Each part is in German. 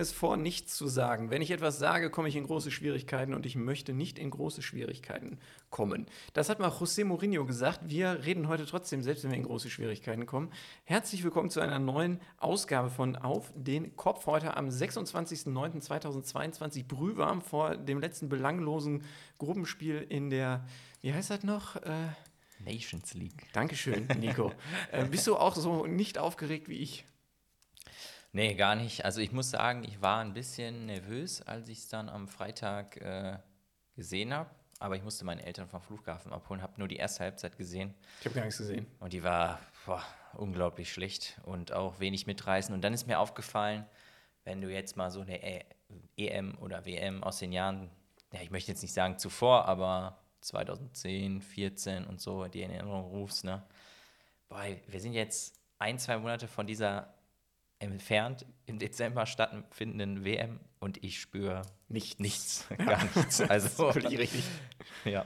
ziehe es vor, nichts zu sagen. Wenn ich etwas sage, komme ich in große Schwierigkeiten und ich möchte nicht in große Schwierigkeiten kommen. Das hat mal José Mourinho gesagt. Wir reden heute trotzdem, selbst wenn wir in große Schwierigkeiten kommen. Herzlich willkommen zu einer neuen Ausgabe von Auf den Kopf. Heute am 26.09.2022, brühwarm vor dem letzten belanglosen Gruppenspiel in der, wie heißt das noch? Äh, Nations League. Dankeschön, Nico. äh, bist du auch so nicht aufgeregt wie ich? Nee, gar nicht. Also ich muss sagen, ich war ein bisschen nervös, als ich es dann am Freitag äh, gesehen habe. Aber ich musste meine Eltern vom Flughafen abholen, habe nur die erste Halbzeit gesehen. Ich habe gar nichts gesehen. Und die war boah, unglaublich schlecht und auch wenig mitreißen. Und dann ist mir aufgefallen, wenn du jetzt mal so eine e EM oder WM aus den Jahren, ja, ich möchte jetzt nicht sagen zuvor, aber 2010, 14 und so, die in Erinnerung rufst, ne? Boah, wir sind jetzt ein, zwei Monate von dieser entfernt im Dezember stattfindenden WM und ich spüre nicht nichts, gar nichts. Also völlig richtig. Ja.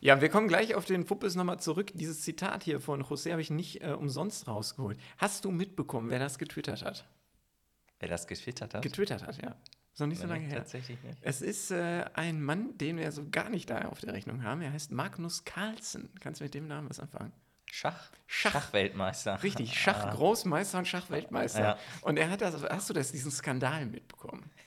Ja, wir kommen gleich auf den Fuppes nochmal zurück. Dieses Zitat hier von José habe ich nicht äh, umsonst rausgeholt. Hast du mitbekommen, wer das getwittert hat? Wer das getwittert hat? Getwittert hat, ja. Ist noch nicht so lange her. Tatsächlich nicht. Es ist äh, ein Mann, den wir so gar nicht da auf der Rechnung haben. Er heißt Magnus Carlsen. Kannst du mit dem Namen was anfangen? Schach? Schach. Schachweltmeister. Richtig, Schachgroßmeister und Schachweltmeister. Ja. Und er hat das, hast du das, diesen Skandal mitbekommen?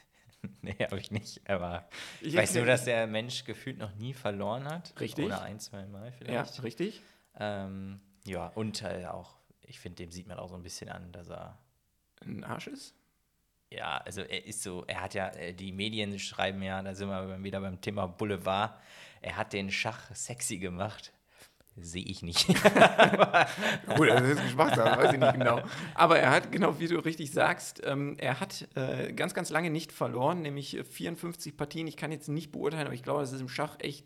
Nee, habe ich nicht. Aber Ich weiß nur, dass der Mensch gefühlt noch nie verloren hat. Richtig. Oder ein, zwei Mal Ja, vielleicht. richtig. Ähm, ja, und äh, auch, ich finde, dem sieht man auch so ein bisschen an, dass er, Ein Arsch ist? ja, also er ist so, er hat ja, äh, die Medien schreiben ja, da sind wir wieder beim Thema Boulevard, er hat den Schach sexy gemacht. Sehe ich nicht. Gut, das ist Geschmackssache, weiß ich nicht genau. Aber er hat, genau wie du richtig sagst, ähm, er hat äh, ganz, ganz lange nicht verloren, nämlich äh, 54 Partien. Ich kann jetzt nicht beurteilen, aber ich glaube, das ist im Schach echt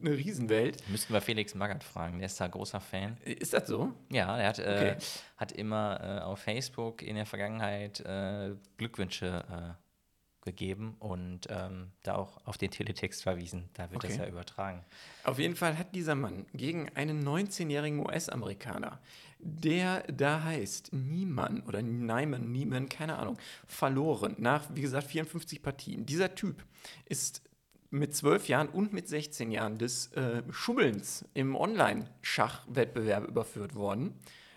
eine Riesenwelt. Müssten wir Felix Magath fragen, der ist da großer Fan. Ist das so? Ja, er hat, Okay. äh, hat immer äh, auf Facebook in der Vergangenheit äh, Glückwünsche äh, gegeben und ähm, da auch auf den Teletext verwiesen. Da wird das Okay. ja übertragen. Auf jeden Fall hat dieser Mann gegen einen 19-jährigen US-Amerikaner, der da heißt Niemann oder Neiman, Niemann, keine Ahnung, verloren nach, wie gesagt, 54 Partien. Dieser Typ ist mit 12 Jahren und mit 16 Jahren des äh, Schummelns im Online-Schachwettbewerb überführt worden.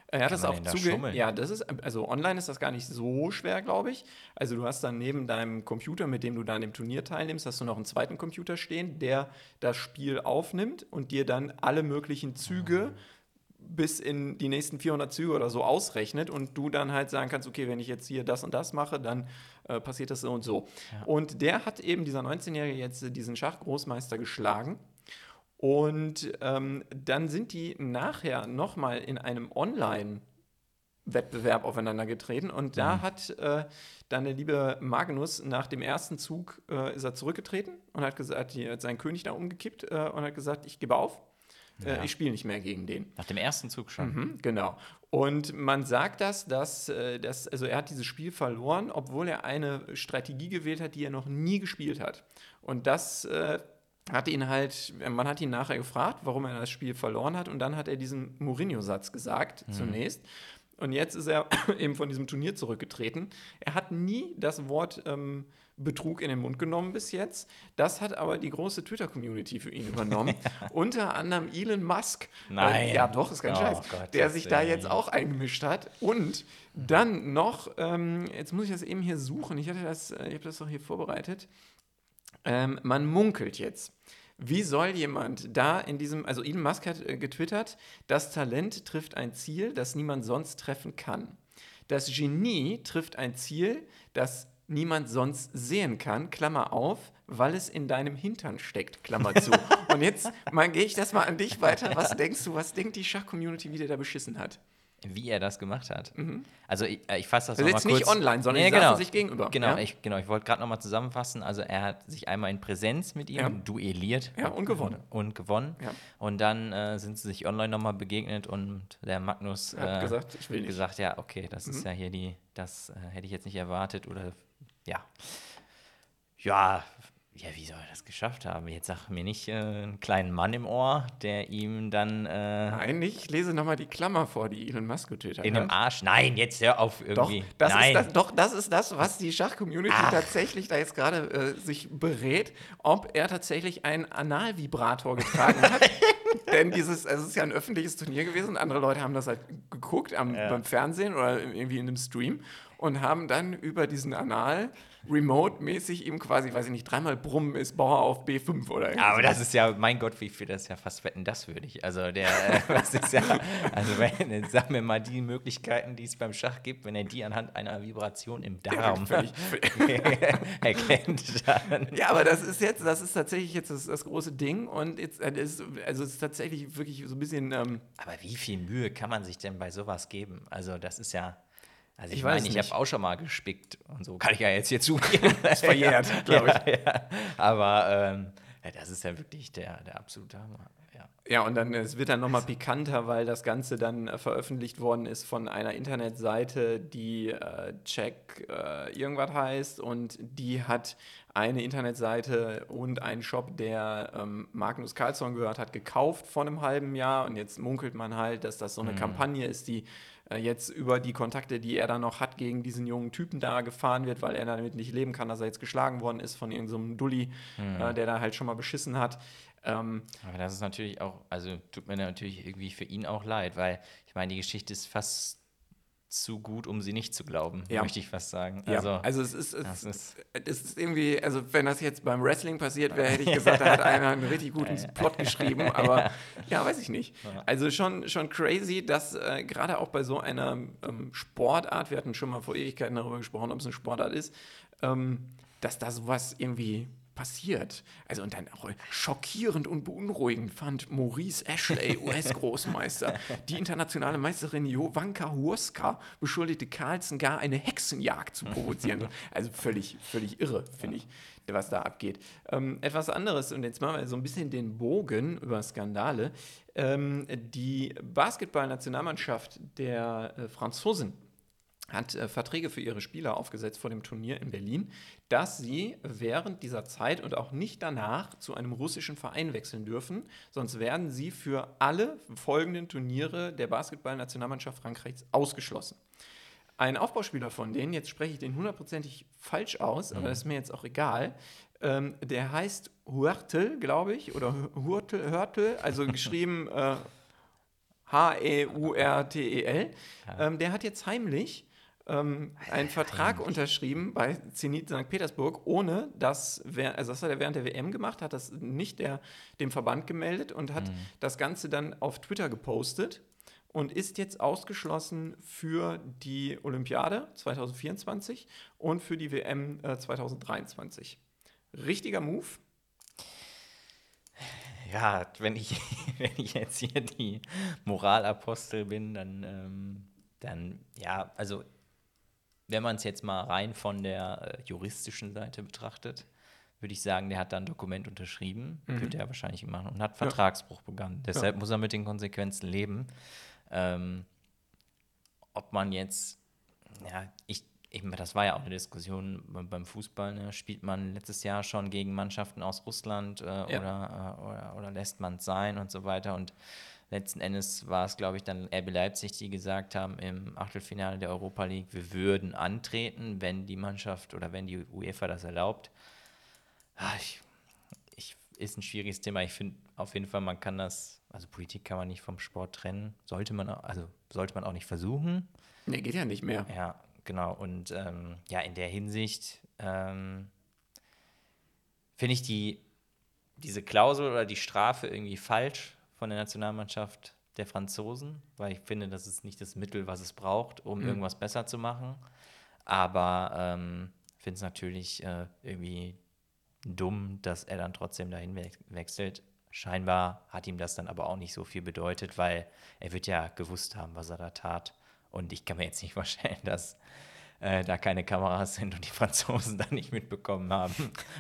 Er hat Kann das auch denn da zuge... schummeln? Ja, das ist, also online ist das gar nicht so schwer, glaube ich. Also du hast dann neben deinem Computer, mit dem du da an dem Turnier teilnimmst, hast du noch einen zweiten Computer stehen, der das Spiel aufnimmt und dir dann alle möglichen Züge bis in die nächsten 400 Züge oder so ausrechnet und du dann halt sagen kannst, okay, wenn ich jetzt hier das und das mache, dann äh, passiert das so und so. Und der hat eben, dieser 19-Jährige, jetzt äh, diesen Schachgroßmeister geschlagen. Und ähm, dann sind die nachher nochmal in einem Online-Wettbewerb aufeinander getreten. Und da hat äh, dann der liebe Magnus nach dem ersten Zug äh, ist er zurückgetreten und hat gesagt, hier hat seinen König da umgekippt äh, und hat gesagt, ich gebe auf. Äh, Ja. ich spiele nicht mehr gegen den. Nach dem ersten Zug schon. Mhm, genau. Und man sagt das, dass, äh, dass, also er hat dieses Spiel verloren, obwohl er eine Strategie gewählt hat, die er noch nie gespielt hat. Und das äh, hat ihn halt, man hat ihn nachher gefragt, warum er das Spiel verloren hat. Und dann hat er diesen Mourinho-Satz gesagt, zunächst. Und jetzt ist er eben von diesem Turnier zurückgetreten. Er hat nie das Wort ähm, Betrug in den Mund genommen bis jetzt. Das hat aber die große Twitter-Community für ihn übernommen. Unter anderem Elon Musk. Nein. Äh, ja, doch, ist kein Oh Scheiß. Gott, der sich da jetzt auch eingemischt hat. Und dann noch, ähm, jetzt muss ich das eben hier suchen. Ich hatte das, äh, ich habe das doch hier vorbereitet. Ähm, man munkelt jetzt. Wie soll jemand da in diesem, also Elon Musk hat äh, getwittert, das Talent trifft ein Ziel, das niemand sonst treffen kann. Das Genie trifft ein Ziel, das niemand sonst sehen kann, Klammer auf, weil es in deinem Hintern steckt, Klammer zu. Und jetzt gehe ich das mal an dich weiter. Was denkst du, was denkt die Schach-Community, wie der da beschissen hat? Wie er das gemacht hat. Also ich, äh, ich fasse das Also nochmal kurz. nicht online, sondern Nee, saßen genau. sich gegenüber, Genau, ja? ich, genau, ich wollte gerade nochmal zusammenfassen. Also er hat sich einmal in Präsenz mit ihm Ja. duelliert. Ja, und gewonnen. Und gewonnen. Ja. Und dann äh, sind sie sich online nochmal begegnet und der Magnus Hat äh, gesagt, ich will nicht. Mhm. gesagt, ja, okay, das ist ja hier die, das äh, hätte ich jetzt nicht erwartet oder ja. Ja, ja, wie soll er das geschafft haben? Jetzt sag mir nicht äh, einen kleinen Mann im Ohr, der ihm dann. Äh, Nein, ich lese nochmal die Klammer vor, die Elon Musk getötet in hat. dem Arsch. Nein, jetzt hör auf Doch irgendwie. das, Nein. ist das, doch, das ist das, was die Schach-Community Ach. tatsächlich da jetzt gerade äh, sich berät, ob er tatsächlich einen Analvibrator getragen hat. Denn dieses, also es ist ja ein öffentliches Turnier gewesen und andere Leute haben das halt geguckt am, Ja. beim Fernsehen oder irgendwie in einem Stream und haben dann über diesen Anal remote-mäßig ihm quasi, weiß ich nicht, dreimal brummen ist Bauer auf B5 oder irgendwie Aber das ist ja, mein Gott, wie viel das ist ja fast wetten, das würdig. Also der, äh, was ist ja, also wenn, sag mir mal die Möglichkeiten, die es beim Schach gibt, wenn er die anhand einer Vibration im Darm Völlig, erkennt, dann. Ja, aber das ist jetzt, das ist tatsächlich jetzt das, das große Ding und jetzt, äh, ist, also es ist tatsächlich wirklich so ein bisschen, ähm, Aber wie viel Mühe kann man sich denn bei sowas geben? Also das ist ja, also ich, Ich weiß meine, ich habe auch schon mal gespickt und so, kann ich ja jetzt hier zugeben. ist verjährt, glaube ich. Ja, ja. Aber ähm, das ist ja wirklich der, der absolute Hammer. Ja. Und dann, es wird dann nochmal pikanter, weil das Ganze dann äh, veröffentlicht worden ist von einer Internetseite, die äh, Check äh, irgendwas heißt und die hat eine Internetseite und einen Shop, der ähm, Magnus Carlsson gehört hat, gekauft vor einem halben Jahr und jetzt munkelt man halt, dass das so eine Kampagne ist, die äh, jetzt über die Kontakte, die er da noch hat, gegen diesen jungen Typen da gefahren wird, weil er damit nicht leben kann, dass er jetzt geschlagen worden ist von irgendeinem so Dulli, äh, der da halt schon mal beschissen hat. Ähm, Aber das ist natürlich auch, also tut mir natürlich irgendwie für ihn auch leid, weil ich meine, die Geschichte ist fast zu gut, um sie nicht zu glauben, Ja. möchte ich fast sagen. Ja, Also, also, es ist, es, ist es ist irgendwie, also wenn das jetzt beim Wrestling passiert wäre, hätte ich gesagt, da hat einer einen richtig guten Plot geschrieben, aber ja, weiß ich nicht. Also schon, schon crazy, dass äh, gerade auch bei so einer ähm, Sportart, wir hatten schon mal vor Ewigkeiten darüber gesprochen, ob es eine Sportart ist, ähm, dass da sowas irgendwie passiert. Also und dann auch schockierend und beunruhigend fand Maurice Ashley, US-Großmeister, die internationale Meisterin Jovanka Hurska beschuldigte Carlsen gar eine Hexenjagd zu provozieren. Also völlig, völlig irre, finde ich, was da abgeht. Ähm, etwas anderes, und jetzt machen wir so ein bisschen den Bogen über Skandale. Ähm, die Basketballnationalmannschaft der äh, Franzosen hat äh, Verträge für ihre Spieler aufgesetzt vor dem Turnier in Berlin, dass sie während dieser Zeit und auch nicht danach zu einem russischen Verein wechseln dürfen, sonst werden sie für alle folgenden Turniere der Basketballnationalmannschaft Frankreichs ausgeschlossen. Ein Aufbauspieler von denen, jetzt spreche ich den hundertprozentig falsch aus, aber das ist mir jetzt auch egal, ähm, der heißt Huertel, glaube ich, oder Hurtel, Hörtel, also geschrieben äh, H-E-U-R-T-E-L. Ähm, der hat jetzt heimlich ähm, einen Vertrag unterschrieben bei Zenit St. Petersburg, ohne dass, also das hat er während der WM gemacht, hat das nicht der, dem Verband gemeldet und hat das Ganze dann auf Twitter gepostet und ist jetzt ausgeschlossen für die Olympiade 2024 und für die WM äh, 2023. Richtiger Move. Ja, wenn ich, wenn ich jetzt hier die Moralapostel bin, dann, ähm, dann ja, also wenn man es jetzt mal rein von der äh, juristischen Seite betrachtet, würde ich sagen, der hat da ein Dokument unterschrieben, wird er wahrscheinlich machen und hat Vertragsbruch begangen. Deshalb muss er mit den Konsequenzen leben. Ähm, ob man jetzt, ja, ich, ich, das war ja auch eine Diskussion beim- Fußball, ne? spielt man letztes Jahr schon gegen Mannschaften aus Russland äh, oder, äh, oder, oder lässt man es sein und so weiter. Und letzten Endes war es, glaube ich, dann RB Leipzig, die gesagt haben im Achtelfinale der Europa League, wir würden antreten, wenn die Mannschaft oder wenn die UEFA das erlaubt. Ah, ich, ich, ist ein schwieriges Thema. Ich finde auf jeden Fall, man kann das, also Politik kann man nicht vom Sport trennen. Sollte man, auch- also sollte man auch nicht versuchen. Nee, geht ja nicht mehr. Ja, genau. Und ähm, ja, in der Hinsicht ähm, finde ich die, diese Klausel oder die Strafe irgendwie falsch von der Nationalmannschaft der Franzosen, weil ich finde, das ist nicht das Mittel, was es braucht, um irgendwas besser zu machen. Aber ähm, finde es natürlich äh, irgendwie dumm, dass er dann trotzdem dahin we wechselt. Scheinbar hat ihm das dann aber auch nicht so viel bedeutet, weil er wird ja gewusst haben, was er da tat. Und ich kann mir jetzt nicht vorstellen, dass äh, da keine Kameras sind und die Franzosen dann nicht mitbekommen haben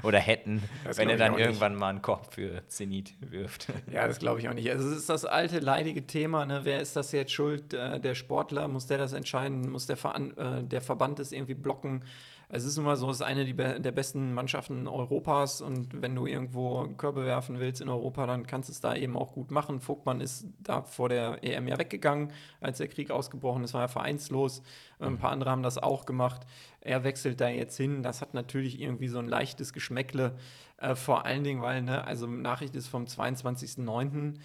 oder hätten, Das wenn er dann auch nicht. irgendwann mal einen Korb für Zenit wirft. Ja, das glaube ich auch nicht. Also es ist das alte leidige Thema, ne? wer ist das jetzt schuld? Äh, der Sportler, muss der das entscheiden? Muss der, Veran äh, der Verband das irgendwie blocken? Es ist immer so, es ist eine der besten Mannschaften Europas und wenn du irgendwo Körbe werfen willst in Europa, dann kannst du es da eben auch gut machen. Vogtmann ist da vor der EM ja weggegangen, als der Krieg ausgebrochen ist, war er vereinslos. Ein mhm. paar andere haben das auch gemacht. Er wechselt da jetzt hin. Das hat natürlich irgendwie so ein leichtes Geschmäckle. Äh, vor allen Dingen, weil, ne, also Nachricht ist vom 22.09.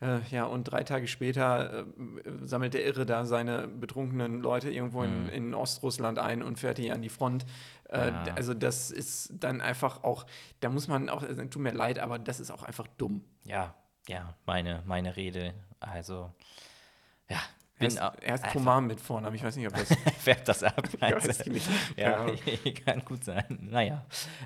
Äh, ja, und drei Tage später äh, sammelt der Irre da seine betrunkenen Leute irgendwo in, mhm. in Ostrussland ein und fährt die an die Front. Äh, ja. Also, das ist dann einfach auch, da muss man auch, also, tut mir leid, aber das ist auch einfach dumm. Ja, ja, meine, meine Rede. Also, ja, bin er ist, er ist Thomas mit Vornamen. Ich weiß nicht, ob das. Färbt das ab? ja, kann gut sein. Naja.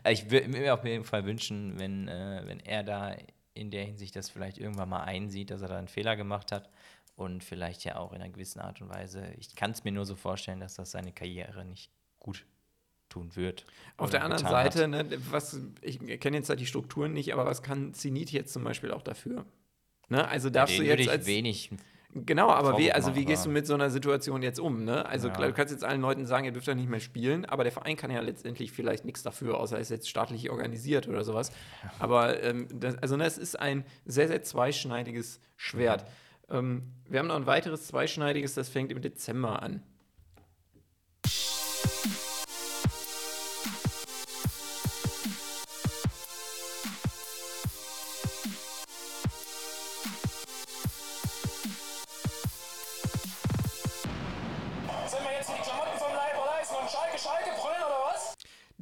Ich würde mir auf jeden Fall wünschen, wenn, äh, wenn er da in der Hinsicht das vielleicht irgendwann mal einsieht, dass er da einen Fehler gemacht hat und vielleicht ja auch in einer gewissen Art und Weise. Ich kann es mir nur so vorstellen, dass das seine Karriere nicht gut tun wird. Auf der anderen Seite, ne, was, ich kenne jetzt da die Strukturen nicht, aber was kann Zenit jetzt zum Beispiel auch dafür? Ne? Also darfst ja, du jetzt als wenig Genau, aber wie, also wie gehst du mit so einer Situation jetzt um? Ne? Also ja. klar, du kannst jetzt allen Leuten sagen, ihr dürft ja nicht mehr spielen, aber der Verein kann ja letztendlich vielleicht nichts dafür, außer er ist jetzt staatlich organisiert oder sowas. Aber ähm, das, also ne, es ist ein sehr, sehr zweischneidiges Schwert. Ähm, wir haben noch ein weiteres zweischneidiges, das fängt im Dezember an.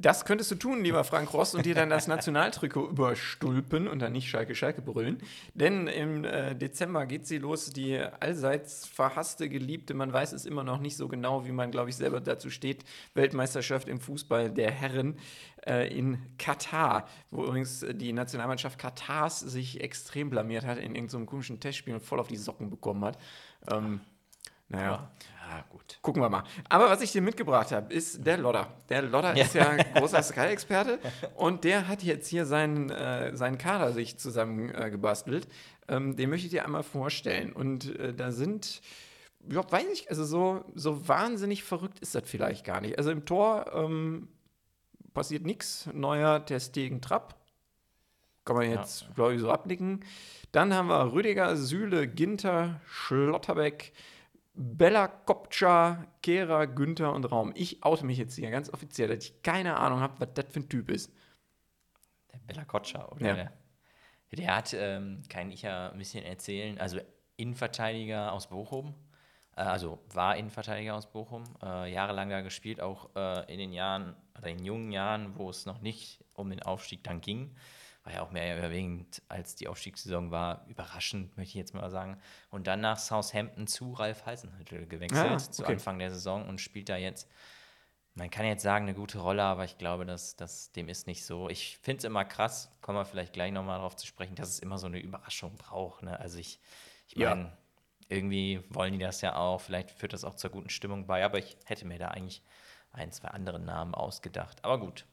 Das könntest du tun, lieber Frank Ross, und dir dann das Nationaltrikot überstulpen und dann nicht Schalke Schalke brüllen. Denn im äh, Dezember geht sie los, die allseits verhasste, geliebte, man weiß es immer noch nicht so genau, wie man, glaube ich, selber dazu steht, Weltmeisterschaft im Fußball der Herren äh, in Katar, wo übrigens die Nationalmannschaft Katars sich extrem blamiert hat in irgendeinem komischen Testspiel und voll auf die Socken bekommen hat. Ähm, naja. Ja, gut. Gucken wir mal. Aber was ich dir mitgebracht habe, ist der Lodder. Der Lodder ja. ist ja großer Sky-Experte und der hat jetzt hier seinen, äh, seinen Kader sich zusammengebastelt. Äh, ähm, den möchte ich dir einmal vorstellen. Und äh, da sind, ja, weiß ich, also so, so wahnsinnig verrückt ist das vielleicht gar nicht. Also im Tor ähm, passiert nichts. Neuer Test gegen Trapp. Kann man jetzt, ja. glaube ich, so abnicken. Dann haben wir Rüdiger, Sühle, Ginter, Schlotterbeck, Bella Kopcha, Kera, Günther und Raum. Ich oute mich jetzt hier ganz offiziell, dass ich keine Ahnung habe, was das für ein Typ ist. Der Bella Kotcha, oder? Ja. Der, der hat, ähm, kann ich ja ein bisschen erzählen, also Innenverteidiger aus Bochum, äh, also war Innenverteidiger aus Bochum, äh, jahrelang da gespielt, auch äh, in den Jahren, oder in jungen Jahren, wo es noch nicht um den Aufstieg dann ging war ja auch mehr überwiegend, als die Aufstiegssaison war, überraschend, möchte ich jetzt mal sagen. Und dann nach Southampton zu Ralf Heisenhüttel gewechselt, ah, okay. zu Anfang der Saison und spielt da jetzt, man kann jetzt sagen, eine gute Rolle, aber ich glaube, dass, dass dem ist nicht so. Ich finde es immer krass, kommen wir vielleicht gleich nochmal darauf zu sprechen, dass es immer so eine Überraschung braucht. Ne? Also ich, ich meine, ja. irgendwie wollen die das ja auch, vielleicht führt das auch zur guten Stimmung bei, aber ich hätte mir da eigentlich ein, zwei andere Namen ausgedacht. Aber gut,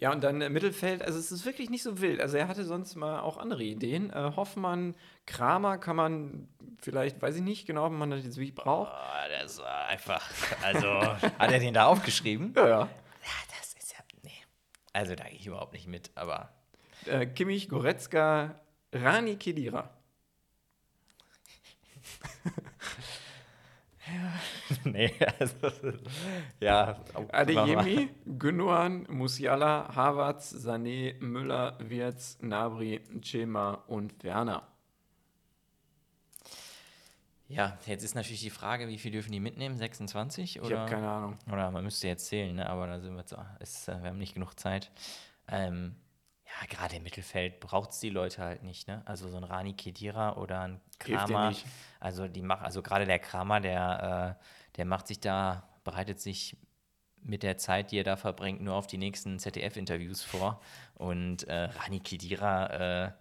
ja. Ja, und dann im Mittelfeld, also es ist wirklich nicht so wild. Also er hatte sonst mal auch andere Ideen. Äh, Hoffmann, Kramer kann man vielleicht, weiß ich nicht genau, ob man das jetzt wirklich braucht. Oh, das war einfach, also hat er den da aufgeschrieben? Ja, ja. Ja, das ist ja, nee. Also da gehe ich überhaupt nicht mit, aber. Äh, Kimmich, Goretzka, Rani Kedira. nee, also, ja. Adeyemi, Gündogan, Musiala, Havertz, Sané, Müller, Wirtz, Nabri, Cema und Werner. Ja, jetzt ist natürlich die Frage, wie viel dürfen die mitnehmen? 26? Oder? Ich habe keine Ahnung. Oder man müsste jetzt zählen, ne? aber da sind wir, zu, ist, äh, wir haben nicht genug Zeit. Ähm, ja, gerade im Mittelfeld braucht es die Leute halt nicht, ne? Also so ein Rani Kedira oder ein Kramer. Also die machen, also gerade der Kramer, der, äh, der macht sich da, bereitet sich mit der Zeit, die er da verbringt, nur auf die nächsten ZDF-Interviews vor. Und äh, Rani Kedira, äh,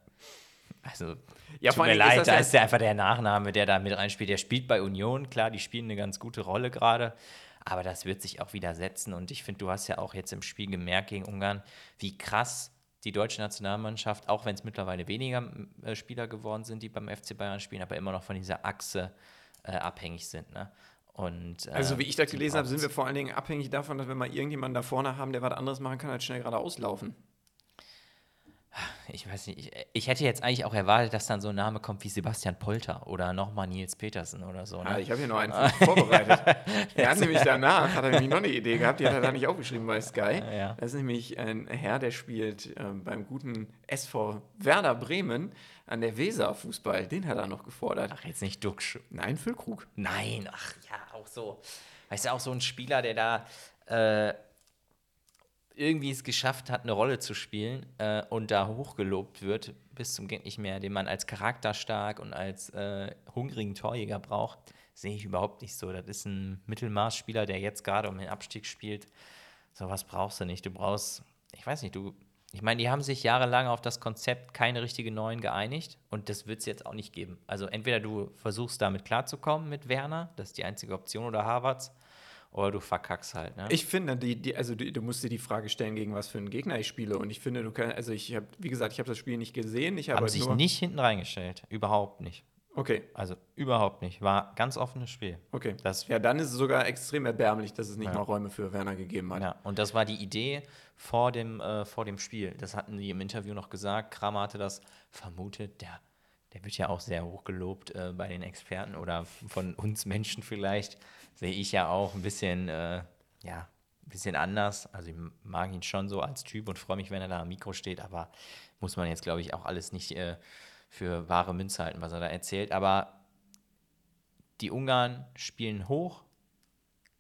also ja, tut mir leid, ist da ist ja einfach der Nachname, der da mit reinspielt. Der spielt bei Union, klar, die spielen eine ganz gute Rolle gerade. Aber das wird sich auch wieder setzen. Und ich finde, du hast ja auch jetzt im Spiel gemerkt gegen Ungarn, wie krass die deutsche Nationalmannschaft, auch wenn es mittlerweile weniger äh, Spieler geworden sind, die beim FC Bayern spielen, aber immer noch von dieser Achse äh, abhängig sind. Ne? Und, äh, Also, wie ich das gelesen habe, sind wir vor allen Dingen abhängig davon, dass wir mal irgendjemanden da vorne haben, der was anderes machen kann, als schnell geradeaus laufen. Ich weiß nicht, ich, ich hätte jetzt eigentlich auch erwartet, dass dann so ein Name kommt wie Sebastian Polter oder nochmal Nils Petersen oder so. Ah, Ne? ich habe hier noch einen vorbereitet. Er hat nämlich danach, hat er nämlich noch eine Idee gehabt, die hat er da nicht aufgeschrieben bei Sky. Ja. Das ist nämlich ein Herr, der spielt ähm, beim guten SV Werder Bremen an der Weser Fußball. Den hat er noch gefordert. Ach, jetzt nicht Duxch. Nein, Füllkrug. Nein, ach ja, auch so. Weißt du, auch so ein Spieler, der da äh, irgendwie es geschafft hat, eine Rolle zu spielen äh, und da hochgelobt wird, bis zum Geht nicht mehr, den man als charakterstark und als äh, hungrigen Torjäger braucht, sehe ich überhaupt nicht so. Das ist ein Mittelmaßspieler, der jetzt gerade um den Abstieg spielt. Sowas brauchst du nicht. Du brauchst, ich weiß nicht, du. Ich meine, die haben sich jahrelang auf das Konzept keine richtige Neuen geeinigt und das wird es jetzt auch nicht geben. Also entweder du versuchst damit klarzukommen mit Werner, das ist die einzige Option, oder Havertz, oder du verkackst halt. Ne? Ich finde, die, die, also die, du musst dir die Frage stellen, gegen was für einen Gegner ich spiele. Und ich finde, du kannst, also ich habe, wie gesagt, ich habe das Spiel nicht gesehen. Ich habe haben halt sich nicht hinten reingestellt. Überhaupt nicht. Okay, Also überhaupt nicht. War ganz offenes Spiel. okay. Das- ja, dann ist es sogar extrem erbärmlich, dass es nicht Ja. mal Räume für Werner gegeben hat. Ja, und das war die Idee vor dem, äh, vor dem Spiel. Das hatten die im Interview noch gesagt. Kramer hatte das vermutet. Der, der wird ja auch sehr hoch gelobt äh, bei den Experten oder von uns Menschen vielleicht. Sehe ich ja auch ein bisschen, äh, ja, ein bisschen anders. Also ich mag ihn schon so als Typ und freue mich, wenn er da am Mikro steht, aber muss man jetzt, glaube ich, auch alles nicht äh, für wahre Münze halten, was er da erzählt. Aber die Ungarn spielen hoch.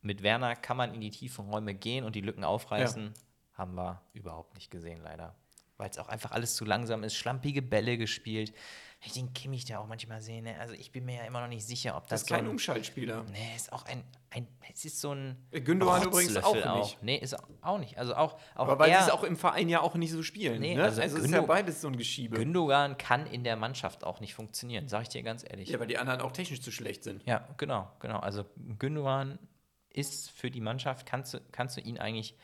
Mit Werner kann man in die tiefen Räume gehen und die Lücken aufreißen. Haben wir überhaupt nicht gesehen, leider. Weil es auch einfach alles zu langsam ist. Schlampige Bälle gespielt. Ich den Kimmich da auch manchmal sehe. Ne? Also ich bin mir ja immer noch nicht sicher, ob Das das, ist kein so ein, Umschaltspieler. Nee, ist auch ein, ein. Es ist so ein. Gündogan übrigens auch nicht. Nee, ist auch nicht. Also auch. auch Aber weil sie er, es auch im Verein ja auch nicht so spielen. Nee, ne? also also, es ist ja Gündo- beides so ein Geschiebe. Gündogan kann in der Mannschaft auch nicht funktionieren, sage ich dir ganz ehrlich. ja, weil die anderen auch technisch zu schlecht sind. Ja, genau, genau. Also Gündogan ist für die Mannschaft, kannst du, kannst du ihn eigentlich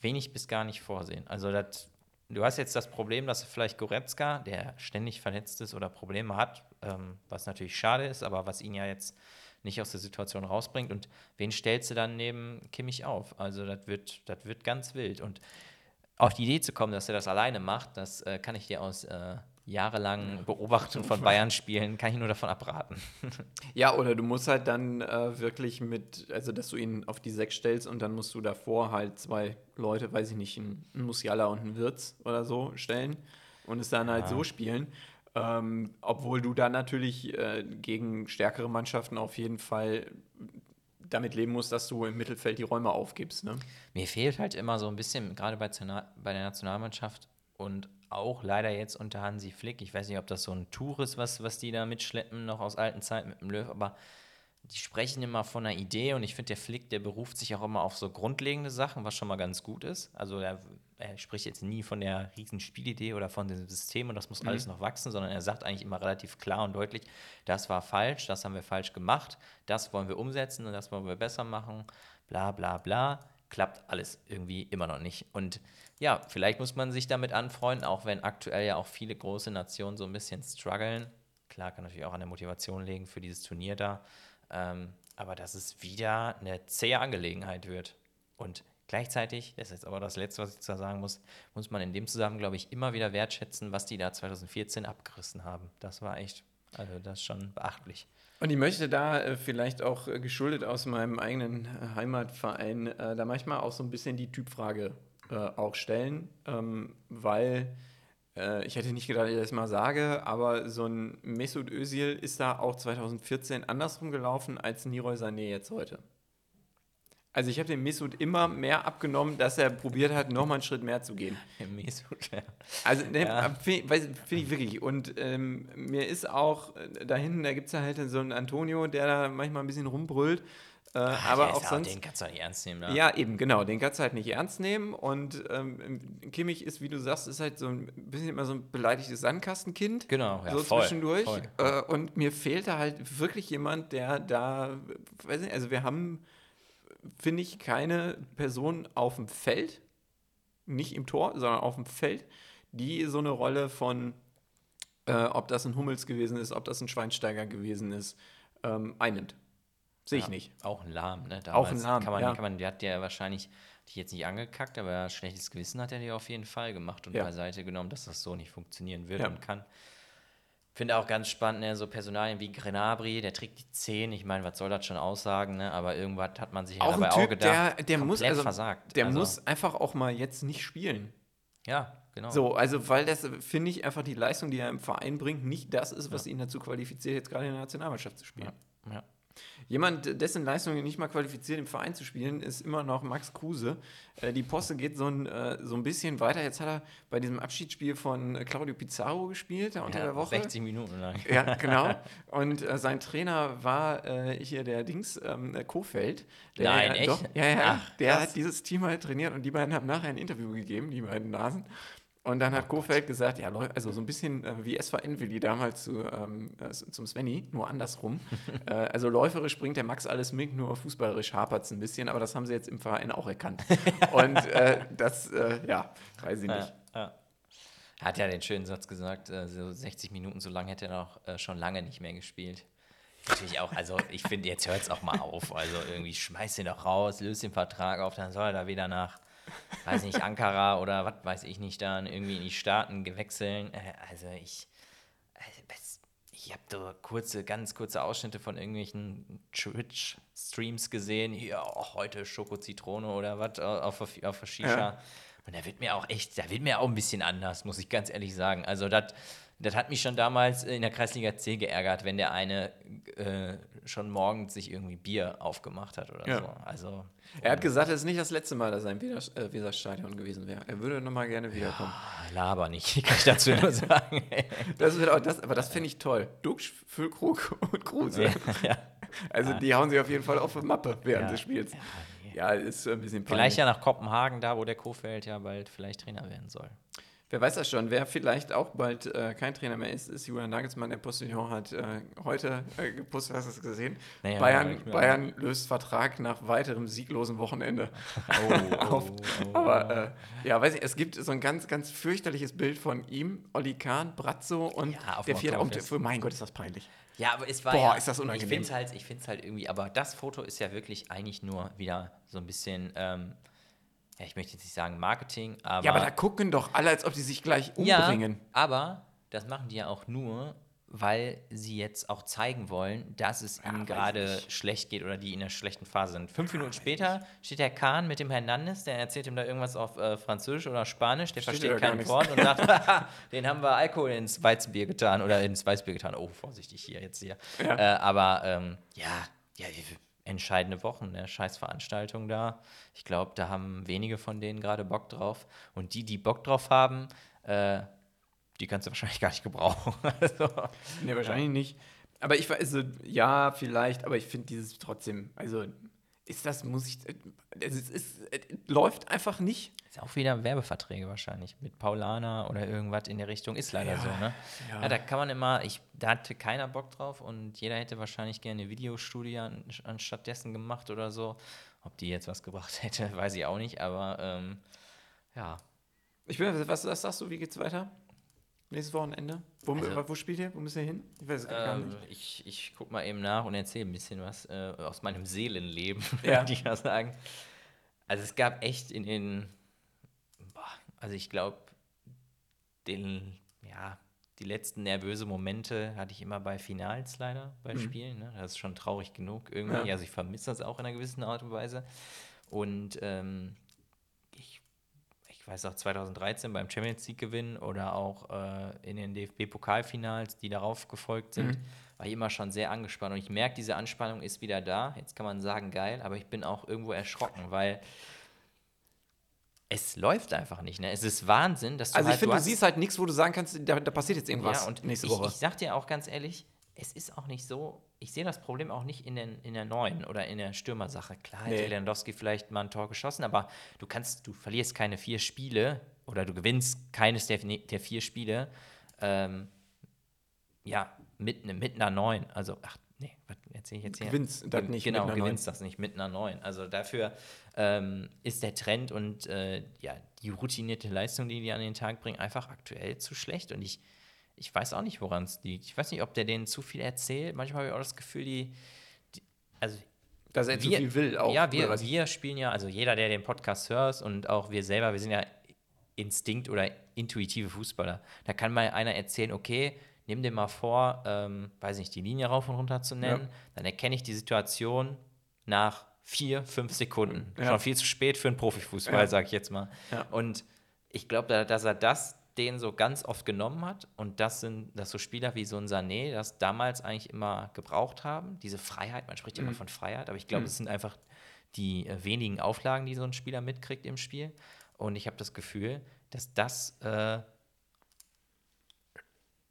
wenig bis gar nicht vorsehen. Also das, du hast jetzt das Problem, dass vielleicht Goretzka, der ständig verletzt ist oder Probleme hat, ähm, was natürlich schade ist, aber was ihn ja jetzt nicht aus der Situation rausbringt. Und wen stellst du dann neben Kimmich auf? Also das wird, das wird ganz wild. Und auf die Idee zu kommen, dass er das alleine macht, das äh, kann ich dir aus äh, jahrelangen Beobachtungen von Bayern-Spielen, kann ich nur davon abraten. Ja, oder du musst halt dann äh, wirklich mit, also dass du ihn auf die Sechs stellst und dann musst du davor halt zwei Leute, weiß ich nicht, einen Musiala und einen Wirtz oder so stellen und es dann halt so spielen. Ähm, obwohl du dann natürlich äh, gegen stärkere Mannschaften auf jeden Fall damit leben musst, dass du im Mittelfeld die Räume aufgibst. Ne? Mir fehlt halt immer so ein bisschen, gerade bei, bei der Nationalmannschaft und auch leider jetzt unter Hansi Flick, ich weiß nicht, ob das so ein Tour ist, was, was die da mitschleppen, noch aus alten Zeiten mit dem Löw, aber die sprechen immer von einer Idee und ich finde, der Flick, der beruft sich auch immer auf so grundlegende Sachen, was schon mal ganz gut ist. Also er, er spricht jetzt nie von der riesen Spielidee oder von dem System und das muss alles noch wachsen, sondern er sagt eigentlich immer relativ klar und deutlich, das war falsch, das haben wir falsch gemacht, das wollen wir umsetzen und das wollen wir besser machen, bla bla bla. Klappt alles irgendwie immer noch nicht. Und ja, vielleicht muss man sich damit anfreunden, auch wenn aktuell ja auch viele große Nationen so ein bisschen strugglen. Klar, kann natürlich auch an der Motivation liegen für dieses Turnier da. Ähm, aber dass es wieder eine zähe Angelegenheit wird. Und gleichzeitig, das ist jetzt aber das Letzte, was ich zu sagen muss, muss man in dem Zusammenhang, glaube ich, immer wieder wertschätzen, was die da 2014 abgerissen haben. Das war echt, also das ist schon beachtlich. Und ich möchte da äh, vielleicht auch äh, geschuldet aus meinem eigenen äh, Heimatverein äh, da manchmal auch so ein bisschen die Typfrage äh, auch stellen, ähm, weil äh, ich hätte nicht gedacht, dass ich das mal sage, aber so ein Mesut Özil ist da auch 2014 andersrum gelaufen als Leroy Sané jetzt heute. Also ich habe dem Mesut immer mehr abgenommen, dass er probiert hat, nochmal einen Schritt mehr zu gehen. Mesut, ja. Also, ne, Ja. finde find ich wirklich. Und ähm, mir ist auch äh, da hinten, da gibt es ja halt so einen Antonio, der da manchmal ein bisschen rumbrüllt. Äh, aber Der auch sonst. Den kannst du nicht ernst nehmen. Ne? Ja, eben, genau. Den kannst du halt nicht ernst nehmen. Und ähm, Kimmich ist, wie du sagst, ist halt so ein bisschen immer so ein beleidigtes Sandkastenkind. Genau, ja, so voll, zwischendurch. voll. Äh, und mir fehlte halt wirklich jemand, der da, weiß nicht, also wir haben, finde ich, keine Person auf dem Feld, nicht im Tor, sondern auf dem Feld, die so eine Rolle von, äh, ob das ein Hummels gewesen ist, ob das ein Schweinsteiger gewesen ist, ähm, einnimmt. Sehe ich Ja, nicht. Auch ein Lahm, ne? Auch ein Damals Lahm, Kann man, ja. kann man, der hat ja wahrscheinlich dich jetzt nicht angekackt, aber schlechtes Gewissen hat er dir auf jeden Fall gemacht und Ja. beiseite genommen, dass das so nicht funktionieren wird Ja. und kann. Finde auch ganz spannend, ne? so Personalien wie Grenabri, der trägt die 10. Ich meine, was soll das schon aussagen, ne? aber irgendwas hat man sich ja Auch dabei ein auch Typ, gedacht. der, der muss, also, versagt. der also, muss einfach auch mal jetzt nicht spielen. Ja, genau. So, also weil das, finde ich, einfach die Leistung, die er im Verein bringt, nicht das ist, was ihn dazu qualifiziert, jetzt gerade in der Nationalmannschaft zu spielen. Ja. Jemand, dessen Leistung nicht mal qualifiziert, im Verein zu spielen, ist immer noch Max Kruse. Äh, die Poste geht so ein, äh, so ein bisschen weiter. Jetzt hat er bei diesem Abschiedsspiel von äh, Claudio Pizarro gespielt, da unter Ja, der Woche. 60 Minuten lang. Ja, genau. Und äh, sein Trainer war äh, hier der Dings, ähm, äh, Kofeld. Der, Nein, echt? Doch, ja, ja. Ach, der krass. hat dieses Team halt trainiert und die beiden haben nachher ein Interview gegeben, die beiden Nasen. Und dann Oh hat Kofeld gesagt, ja, also so ein bisschen äh, wie SVN Willi damals zu, ähm, äh, zum Svenny, nur andersrum. äh, also läuferisch bringt der Max alles mit, nur fußballerisch hapert es ein bisschen, aber das haben sie jetzt im Verein auch erkannt. und äh, das, äh, ja, weiß ich nicht. Ja, ja. Er hat ja den schönen Satz gesagt, äh, so 60 Minuten, so lange hätte er noch schon lange nicht mehr gespielt. Natürlich auch, also ich finde, jetzt hört es auch mal auf. Also irgendwie schmeiß ihn doch raus, löst den Vertrag auf, dann soll er da wieder nach, weiß nicht, Ankara oder was weiß ich nicht, dann irgendwie in die Staaten gewechseln. Äh, also ich, also ich habe so kurze, ganz kurze Ausschnitte von irgendwelchen Twitch-Streams gesehen. Hier, auch heute Schoko-Zitrone oder was äh, auf, der- auf der Shisha. Ja. Und da wird mir auch echt, da wird mir auch ein bisschen anders, muss ich ganz ehrlich sagen. Also das das hat mich schon damals in der Kreisliga C geärgert, wenn der eine äh, schon morgens sich irgendwie Bier aufgemacht hat oder Ja. so. Also Er hat gesagt, es ist nicht das letzte Mal, dass er im äh, Weserstadion gewesen wäre. Er würde nochmal gerne wiederkommen. ah, laber nicht, kann ich dazu nur sagen. Das wird auch das, aber das fände ich toll. Duxch, Füllkrug und Kruse. ja, ja. Also die hauen sich auf jeden Fall auf die Mappe während Ja. des Spiels. Ja, ist ein bisschen Vielleicht ja nach Kopenhagen, da wo der Kofeld ja bald vielleicht Trainer werden soll. Wer weiß das schon? Wer vielleicht auch bald äh, kein Trainer mehr ist, ist Julian Nagelsmann. Der Postillon hat äh, heute äh, gepostet, hast du es gesehen? Naja, Bayern, Bayern löst Vertrag nach weiterem sieglosen Wochenende. Oh, auf. Aber äh, ja, weiß ich, es gibt so ein ganz, ganz fürchterliches Bild von ihm, Olli Kahn, Brazzo und Ja, auf der vierte. Und, Oktoberfest. mein Gott, ist das peinlich. Ja, aber es war Boah, ja, ist das unangenehm. Ich finde es halt, ich halt irgendwie, aber das Foto ist ja wirklich eigentlich nur wieder so ein bisschen, ähm, ja, ich möchte jetzt nicht sagen Marketing, aber. Ja, aber da gucken doch alle, als ob die sich gleich Ja, umbringen. aber das machen die ja auch nur, weil sie jetzt auch zeigen wollen, dass es ihnen weiß gerade schlecht geht oder die in einer schlechten Phase sind. Fünf Minuten später steht der Kahn mit dem Hernandez, der erzählt ihm da irgendwas auf äh, Französisch oder Spanisch, der Versteht ja kein. Wort und sagt, "Haha, den haben wir Alkohol ins Weizenbier getan oder ins Weißbier getan. Oh, vorsichtig hier jetzt hier. Ja. Äh, aber ähm, ja, ja, entscheidende Wochen, ne? scheiß Veranstaltung da. Ich glaube, da haben wenige von denen gerade Bock drauf. Und die, die Bock drauf haben, äh, die kannst du wahrscheinlich gar nicht gebrauchen. also, Nee, wahrscheinlich nicht. Aber ich weiß, also, ja, vielleicht, aber ich finde dieses trotzdem, also ist das, muss ich, äh, es, ist, es, es läuft einfach nicht. ist auch wieder Werbeverträge wahrscheinlich mit Paulana oder irgendwas in der Richtung. Ist leider Ja, so, ne? ja. Ja. da kann man immer, ich, da hatte keiner Bock drauf und jeder hätte wahrscheinlich gerne eine Videostudie an, anstatt dessen gemacht oder so. Ob die jetzt was gebracht hätte, weiß ich auch nicht, aber ähm, ja. Ich bin, was, was sagst du, wie geht's weiter? Nächstes Wochenende? Wo, Also- wo spielt ihr? Wo müsst ihr hin? Ich weiß es gar Ähm, nicht. ich ich gucke mal eben nach und erzähle ein bisschen was äh, aus meinem Seelenleben, Ja. würde ich mal sagen. Also es gab echt in den, boah, also ich glaube, den, ja, die letzten nervöse Momente hatte ich immer bei Finals leider, bei Spielen. Ne? Das ist schon traurig genug irgendwie. Mhm. Ja. Also ich vermisse das auch in einer gewissen Art und Weise. Und ähm, weiß auch 2013 beim Champions League Gewinn oder auch äh, in den DFB-Pokalfinals, die darauf gefolgt sind, Mhm. war ich immer schon sehr angespannt. Und ich merke, diese Anspannung ist wieder da. Jetzt kann man sagen, geil, aber ich bin auch irgendwo erschrocken, weil es läuft einfach nicht. Ne? Es ist Wahnsinn, dass du Also ich halt, finde, du hast- siehst halt nichts, wo du sagen kannst, da, da passiert jetzt irgendwas ja, und nächste ich, Woche. Ich sag dir auch ganz ehrlich, es ist auch nicht so, ich sehe das Problem auch nicht in, den, in der neuen oder in der Stürmersache. Klar, Nee. hätte Lewandowski vielleicht mal ein Tor geschossen, aber du kannst, du verlierst keine vier Spiele oder du gewinnst keines der, der vier Spiele, ähm, ja, mit, ne, mit einer neuen. Also, ach, nee, was erzähle ich jetzt hier? Gewinnst das nicht Genau, mit einer gewinnst das nicht mit einer neuen. Also dafür ähm, ist der Trend und äh, ja, die routinierte Leistung, die die an den Tag bringen, einfach aktuell zu schlecht. Und ich, ich weiß auch nicht, woran es liegt. Ich weiß nicht, ob der denen zu viel erzählt. Manchmal habe ich auch das Gefühl, die, die also Dass er zu viel will auch. Ja, wir, wir spielen ja, also jeder, der den Podcast hört und auch wir selber, wir sind ja Instinkt- oder intuitive Fußballer. Da kann mal einer erzählen, okay, nimm dir mal vor, ähm, weiß nicht, die Linie rauf und runter zu nennen, Ja. dann erkenne ich die Situation nach vier, fünf Sekunden. Ja. Schon viel zu spät für einen Profifußball, Ja. sag ich jetzt mal. Ja. Und ich glaube, da, dass er das den so ganz oft genommen hat. Und das sind das so Spieler wie so ein Sané, das damals eigentlich immer gebraucht haben, diese Freiheit, man spricht Mhm. immer von Freiheit, aber ich glaube, es sind einfach die äh, wenigen Auflagen, die so ein Spieler mitkriegt im Spiel. Und ich habe das Gefühl, dass das äh,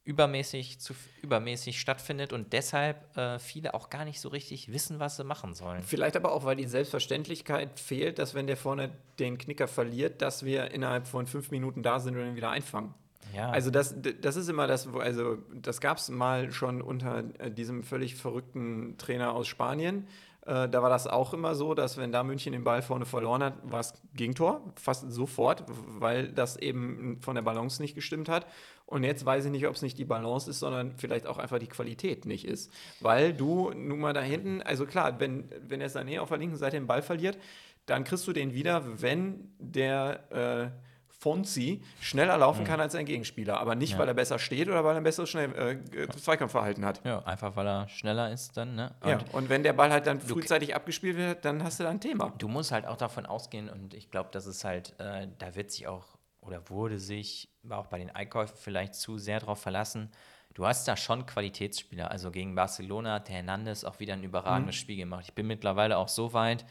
übermäßig, zu, übermäßig stattfindet und deshalb äh, viele auch gar nicht so richtig wissen, was sie machen sollen. Vielleicht aber auch, weil die Selbstverständlichkeit fehlt, dass wenn der vorne den Knicker verliert, dass wir innerhalb von fünf Minuten da sind und ihn wieder einfangen. Ja, Also das, das ist immer das, also das gab es mal schon unter äh, diesem völlig verrückten Trainer aus Spanien. Äh, da war das auch immer so, dass wenn da München den Ball vorne verloren hat, war es Gegentor, fast sofort, weil das eben von der Balance nicht gestimmt hat. Und jetzt weiß ich nicht, ob es nicht die Balance ist, sondern vielleicht auch einfach die Qualität nicht ist. Weil du nun mal da hinten, also klar, wenn, wenn der Sané auf der linken Seite den Ball verliert, dann kriegst du den wieder, wenn der äh, Fonzi schneller laufen kann als sein Gegenspieler. Aber nicht, weil er besser steht oder weil er ein besseres Schnell äh, Zweikampfverhalten hat. ja, einfach weil er schneller ist dann, ne? Ja, Und und wenn der Ball halt dann frühzeitig abgespielt wird, dann hast du da ein Thema. Du musst halt auch davon ausgehen und ich glaube, dass es halt, äh, da wird sich auch oder wurde sich auch bei den Einkäufen vielleicht zu sehr darauf verlassen. Du hast da schon Qualitätsspieler. Also gegen Barcelona hat der Hernandez auch wieder ein überragendes Spiel gemacht. Ich bin mittlerweile auch so weit.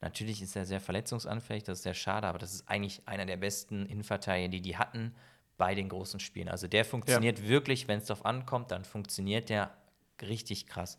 Natürlich ist er sehr verletzungsanfällig, das ist sehr schade, aber das ist eigentlich einer der besten Innenverteidiger, die die hatten bei den großen Spielen. Also der funktioniert wirklich, wenn es darauf ankommt, dann funktioniert der richtig krass.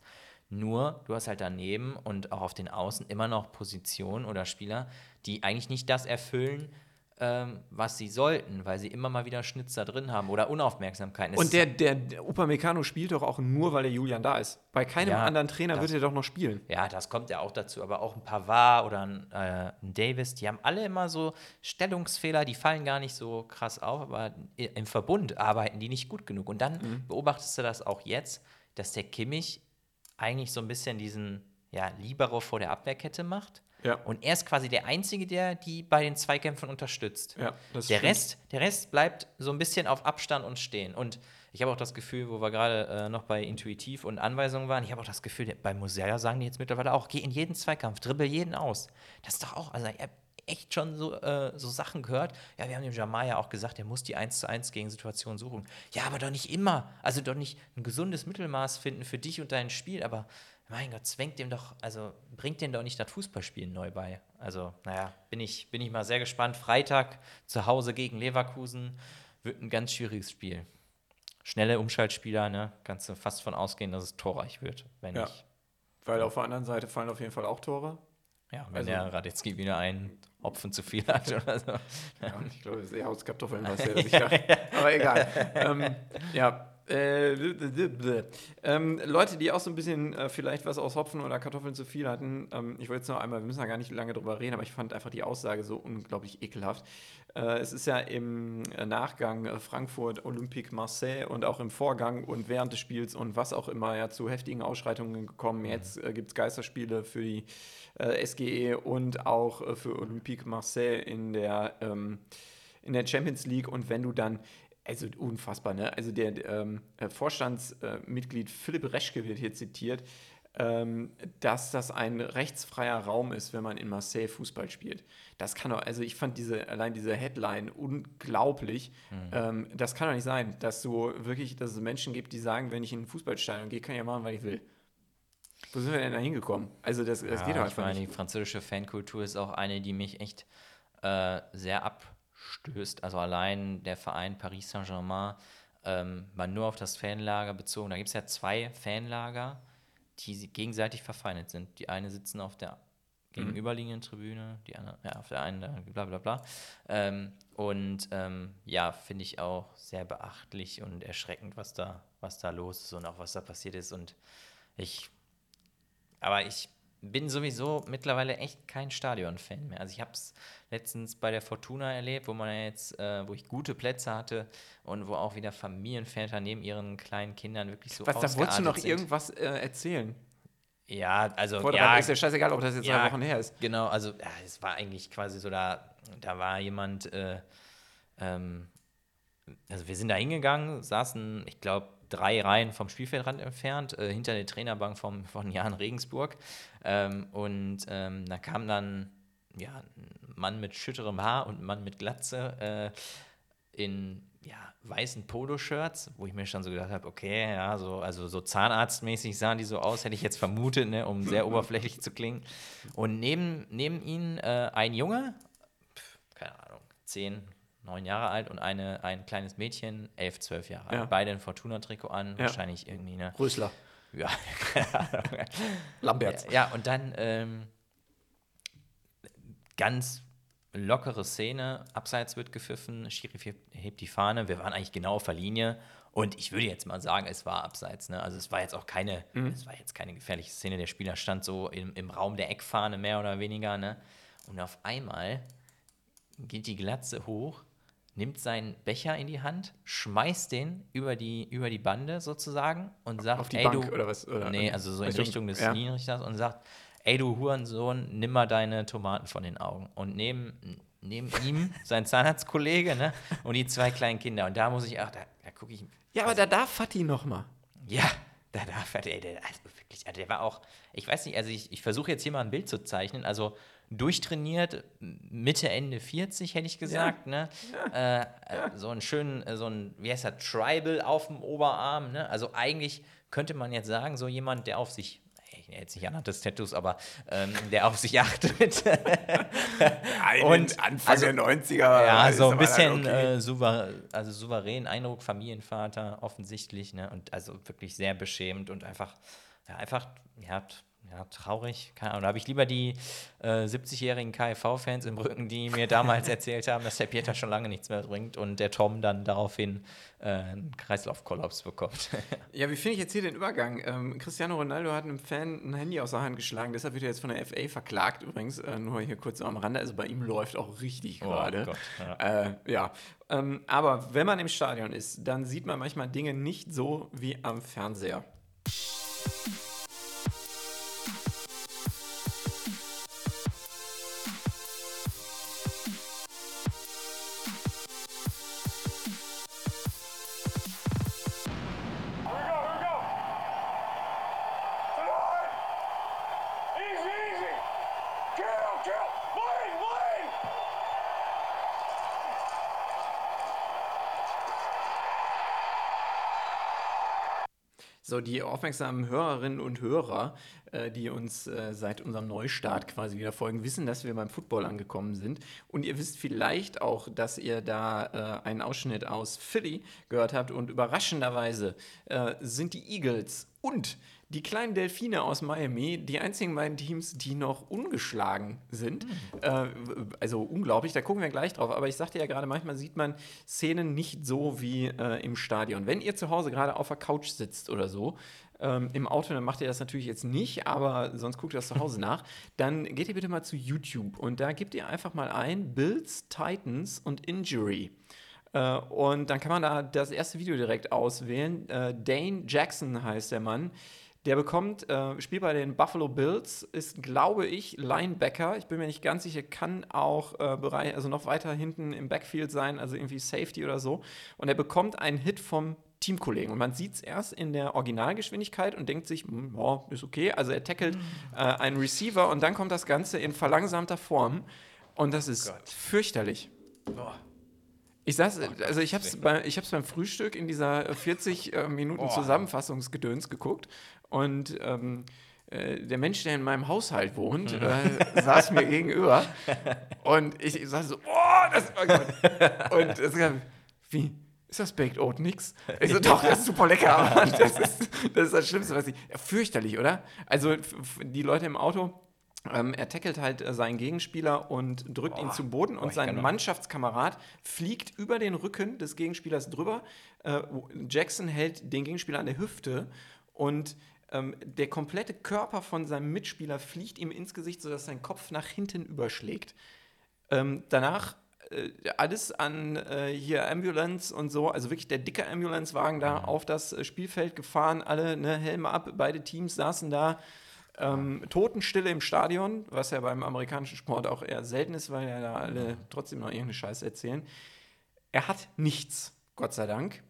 Nur, du hast halt daneben und auch auf den Außen immer noch Positionen oder Spieler, die eigentlich nicht das erfüllen, ähm, was sie sollten, weil sie immer mal wieder Schnitzer drin haben oder Unaufmerksamkeiten. Und der, der, der Upamecano spielt doch auch nur, weil der Julian da ist. Bei keinem Ja, anderen Trainer das- wird er doch noch spielen. Ja, das kommt ja auch dazu, aber auch ein Pavard oder ein, äh, ein Davis, die haben alle immer so Stellungsfehler, die fallen gar nicht so krass auf, aber im Verbund arbeiten die nicht gut genug. Und dann Mhm. beobachtest du das auch jetzt, dass der Kimmich eigentlich so ein bisschen diesen ja, Libero vor der Abwehrkette macht. Ja. Und er ist quasi der Einzige, der die bei den Zweikämpfen unterstützt. Ja, der, stimmt. Rest, der Rest bleibt so ein bisschen auf Abstand und stehen. Und ich habe auch das Gefühl, wo wir gerade äh, noch bei Intuitiv und Anweisungen waren, ich habe auch das Gefühl, bei Musella sagen die jetzt mittlerweile auch, geh in jeden Zweikampf, dribbel jeden aus. Das ist doch auch, also ich habe echt schon so, äh, so Sachen gehört. Ja, wir haben dem Jamal ja auch gesagt, er muss die 1 zu 1 gegen Situationen suchen. Ja, aber doch nicht immer. Also doch nicht ein gesundes Mittelmaß finden für dich und dein Spiel, aber mein Gott, zwängt dem doch, also bringt dem doch nicht das Fußballspielen neu bei. Also, naja, bin ich, bin ich mal sehr gespannt. Freitag zu Hause gegen Leverkusen wird ein ganz schwieriges Spiel. Schnelle Umschaltspieler, ne? Kannst du fast von ausgehen, dass es torreich wird, wenn Ja. nicht. Weil auf der anderen Seite fallen auf jeden Fall auch Tore. Ja, wenn Also- der Radetzky wieder einen Hopfen zu viel hat oder so. Ja, ich glaube, das ist eher aus Kartoffeln, was der sich da. Aber egal. ähm, ja. Äh, ähm, Leute, die auch so ein bisschen äh, vielleicht was aus Hopfen oder Kartoffeln zu viel hatten, ähm, ich wollte jetzt noch einmal, wir müssen da gar nicht lange drüber reden, aber ich fand einfach die Aussage so unglaublich ekelhaft. Äh, es ist ja im äh, Nachgang äh, Frankfurt, Olympique Marseille und auch im Vorgang und während des Spiels und was auch immer ja zu heftigen Ausschreitungen gekommen. Jetzt äh, gibt es Geisterspiele für die SGE und auch für Olympique Marseille in der, ähm, in der Champions League. Und wenn du dann, also unfassbar, ne? Also der ähm, äh, Vorstandsmitglied Philipp Reschke wird hier zitiert, ähm, dass das ein rechtsfreier Raum ist, wenn man in Marseille Fußball spielt. Das kann doch, also ich fand diese, allein diese Headline unglaublich. Ähm, das kann doch nicht sein, dass du wirklich, dass es Menschen gibt, die sagen, wenn ich in ein Fußballstadion gehe, kann ich ja machen, was ich will. Wo sind wir denn da hingekommen? Also das, das Ja, geht doch ich einfach meine, nicht. die französische Fankultur ist auch eine, die mich echt äh, sehr abstößt. Also allein der Verein Paris Saint-Germain, ähm, mal nur auf das Fanlager bezogen. Da gibt es ja zwei Fanlager, die gegenseitig verfeindet sind. Die eine sitzen auf der gegenüberliegenden Tribüne, die andere, ja, auf der einen, bla bla bla. Ähm, und ähm, ja, finde ich auch sehr beachtlich und erschreckend, was da, was da los ist und auch was da passiert ist. Und ich aber ich bin sowieso mittlerweile echt kein Stadion-Fan mehr. Also ich habe es letztens bei der Fortuna erlebt, wo man jetzt, äh, wo ich gute Plätze hatte und wo auch wieder Familienväter neben ihren kleinen Kindern wirklich so Was, da wolltest du noch sind. irgendwas äh, erzählen? Ja, also Vor ja, ist ja scheißegal, ob das jetzt ja, zwei Wochen her ist. Genau, also ja, es war eigentlich quasi so, da, da war jemand, äh, ähm, also wir sind da hingegangen, saßen, ich glaube, drei Reihen vom Spielfeldrand entfernt, äh, hinter der Trainerbank vom, von Jan Regensburg. Ähm, und ähm, da kam dann ja, ein Mann mit schütterem Haar und ein Mann mit Glatze äh, in ja, weißen Poloshirts, wo ich mir schon so gedacht habe, okay, ja, so, also so zahnarztmäßig sahen die so aus, hätte ich jetzt vermutet, ne, um sehr oberflächlich zu klingen. Und neben, neben ihnen äh, ein Junge, keine Ahnung, zehn, neun Jahre alt und eine, ein kleines Mädchen, elf, zwölf Jahre alt. Ja. Beide ein Fortuna-Trikot an, Ja. wahrscheinlich irgendwie, ne? Rösler. Ja. Lamberts. Ja, ja, und dann ähm, ganz lockere Szene, abseits wird gepfiffen, Schiri hebt- die Fahne, wir waren eigentlich genau auf der Linie und ich würde jetzt mal sagen, es war abseits, ne? Also es war jetzt auch keine, es war jetzt keine gefährliche Szene, der Spieler stand so im, im Raum der Eckfahne mehr oder weniger, ne? Und auf einmal geht die Glatze hoch, nimmt seinen Becher in die Hand, schmeißt den über die, über die Bande sozusagen und sagt, Auf die ey Bank du, oder was? Oder nee, also so in Richtung- Richtung des ja. Linienrichters und sagt, ey du Hurensohn, nimm mal deine Tomaten von den Augen. Und neben, neben ihm sein Zahnarztkollege ne, und die zwei kleinen Kinder. Und da muss ich auch, da, da gucke ich, Ja, aber da darf Fatih noch mal. ja, da darf er, der, also wirklich, also der war auch, ich weiß nicht, also ich, ich versuche jetzt hier mal ein Bild zu zeichnen, also durchtrainiert, Mitte, Ende 40, hätte ich gesagt, ne? Äh, äh, so einen schönen, äh, so ein, wie heißt das, Tribal auf dem Oberarm, ne? Also eigentlich könnte man jetzt sagen, so jemand, der auf sich, jetzt nicht anhand des Tattoos, aber ähm, der auf sich achtet. Und Anfang also- der 90er. Ja, so ein bisschen okay. äh, souver also souverän Eindruck, Familienvater offensichtlich, ne? Und also wirklich sehr beschämend und einfach, ja, einfach, ja, ja traurig. Keine Ahnung. Da habe ich lieber die äh, 70-jährigen KFV-Fans im Rücken, die mir damals erzählt haben, dass der Peter schon lange nichts mehr bringt und der Tom dann daraufhin äh, einen Kreislaufkollaps bekommt. Ja, wie finde ich jetzt hier den Übergang? Ähm, Cristiano Ronaldo hat einem Fan ein Handy aus der Hand geschlagen, deshalb wird er jetzt von der FA verklagt. Übrigens, äh, nur hier kurz am Rande, also bei ihm läuft auch richtig Oh gerade. Gott, Äh, ja, ähm, aber wenn man im Stadion ist, dann sieht man manchmal Dinge nicht so wie am Fernseher. Die aufmerksamen Hörerinnen und Hörer, äh, die uns äh, seit unserem Neustart quasi wieder folgen, wissen, dass wir beim Football angekommen sind. Und ihr wisst vielleicht auch, dass ihr da äh, einen Ausschnitt aus Philly gehört habt. Und überraschenderweise äh, sind die Eagles und die kleinen Delfine aus Miami die einzigen beiden Teams, die noch ungeschlagen sind. Äh, also unglaublich, da gucken wir gleich drauf. Aber ich sagte ja gerade, manchmal sieht man Szenen nicht so wie äh, im Stadion. Wenn ihr zu Hause gerade auf der Couch sitzt oder so, ähm, im Auto, dann macht ihr das natürlich jetzt nicht, aber sonst guckt ihr das zu Hause nach. Dann geht ihr bitte mal zu YouTube und da gebt ihr einfach mal ein Bills, Titans und Injury. Äh, und dann kann man da das erste Video direkt auswählen. Äh, Dane Jackson heißt der Mann. Der bekommt, äh, spielt bei den Buffalo Bills, ist, glaube ich, Linebacker. Ich bin mir nicht ganz sicher, kann auch äh, Bereich, also noch weiter hinten im Backfield sein, also irgendwie Safety oder so. Und er bekommt einen Hit vom Teamkollegen. Und man sieht es erst in der Originalgeschwindigkeit und denkt sich, hm, ja, ist okay. Also er tackelt äh, einen Receiver und dann kommt das Ganze in verlangsamter Form. Und das ist fürchterlich. Ich saß, also ich habe es bei, ich beim Frühstück in dieser äh, 40 äh, Minuten Zusammenfassungsgedöns geguckt und ähm, äh, der Mensch, der in meinem Haushalt wohnt, äh, saß mir gegenüber und ich saß so, oh, das oh Gott. Und es gab, wie, ist das Baked Oat nix? Ich so, doch, das ist super lecker, aber das ist das, ist das Schlimmste, was ich, fürchterlich, oder? Also die Leute im Auto, ähm, er tackelt halt äh, seinen Gegenspieler und drückt ihn zu Boden und ich sein Mannschaftskamerad fliegt über den Rücken des Gegenspielers drüber. Äh, Jackson hält den Gegenspieler an der Hüfte und ähm, der komplette Körper von seinem Mitspieler fliegt ihm ins Gesicht, sodass sein Kopf nach hinten überschlägt. Ähm, danach äh, alles an äh, hier Ambulance und so, also wirklich der dicke Ambulancewagen da auf das äh, Spielfeld gefahren, alle ne, Helme ab, beide Teams saßen da. Ähm, Totenstille im Stadion, was ja beim amerikanischen Sport auch eher selten ist, weil ja da alle trotzdem noch irgendeine Scheiße erzählen. Er hat nichts, Gott sei Dank.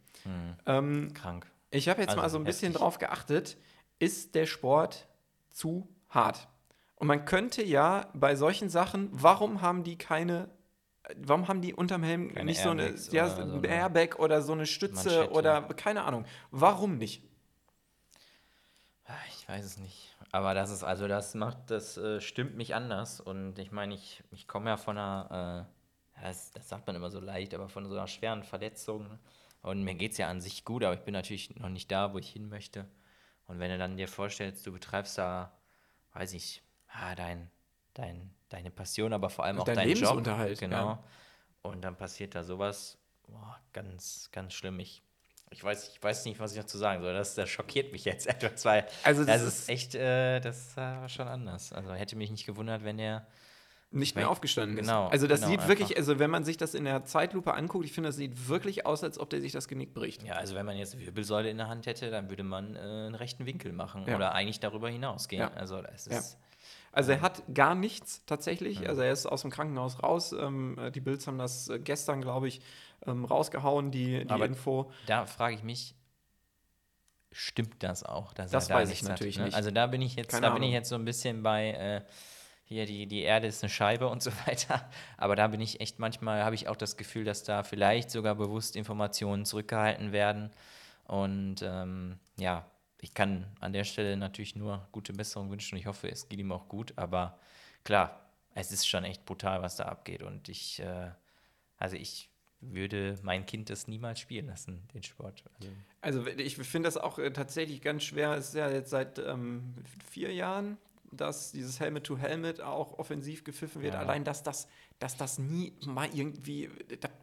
Ähm, Krank. ich habe jetzt Also mal so ein bisschen heftig. drauf geachtet, ist der Sport zu hart? Und man könnte ja bei solchen Sachen, warum haben die keine, warum haben die unterm Helm Keine nicht so eine, Airbags ja, so eine Airbag oder so eine Stütze Manschette. oder keine Ahnung. Warum nicht? Ah, Ich weiß es nicht. Aber das ist, also das macht, das äh, stimmt mich anders. Und ich meine, ich, ich komme ja von einer, äh, das, das sagt man immer so leicht, aber von so einer schweren Verletzung. Und mir geht es ja an sich gut, aber ich bin natürlich noch nicht da, wo ich hin möchte. Und wenn du dann dir vorstellst, du betreibst da, weiß ich, ah, dein, dein, deine Passion, aber vor allem auch Dein dein Job. Lebensunterhalt, Genau. ja. Und dann passiert da sowas, boah, ganz, ganz schlimm. Ich, ich, weiß, ich weiß nicht, was ich dazu sagen soll. Das, das schockiert mich jetzt etwas, weil Also das das ist- ist echt, äh, das war schon anders. Also hätte mich nicht gewundert, wenn er. Nicht mehr aufgestanden genau, ist. Also das genau, sieht wirklich, einfach. also wenn man sich das in der Zeitlupe anguckt, ich finde, das sieht wirklich aus, als ob der sich das Genick bricht. Ja, also wenn man jetzt Wirbelsäule in der Hand hätte, dann würde man äh, einen rechten Winkel machen Ja. oder eigentlich darüber hinausgehen. Ja. Also Ja. ist. Also er hat gar nichts tatsächlich. Also er ist aus dem Krankenhaus raus. Ähm, äh, die Bills haben das äh, gestern, glaube ich, ähm, rausgehauen, die, die Aber Info. Da frage ich mich, stimmt das auch? Dass Das er da weiß ich natürlich hat, ne? nicht. Also da bin ich jetzt, Keine da bin ich Ahnung. jetzt so ein bisschen bei äh, hier die, die Erde ist eine Scheibe und so weiter. Aber da bin ich echt manchmal, habe ich auch das Gefühl, dass da vielleicht sogar bewusst Informationen zurückgehalten werden. Und ähm, ja, ich kann an der Stelle natürlich nur gute Besserung wünschen ich hoffe, es geht ihm auch gut. Aber klar, es ist schon echt brutal, was da abgeht. Und ich, äh, also ich würde mein Kind das niemals spielen lassen, den Sport. Also, Also ich finde das auch äh, tatsächlich ganz schwer. Es ist ja jetzt seit ähm, vier Jahren, dass dieses Helmet to Helmet auch offensiv gepfiffen wird. Ja. Allein, dass das, dass das nie mal irgendwie,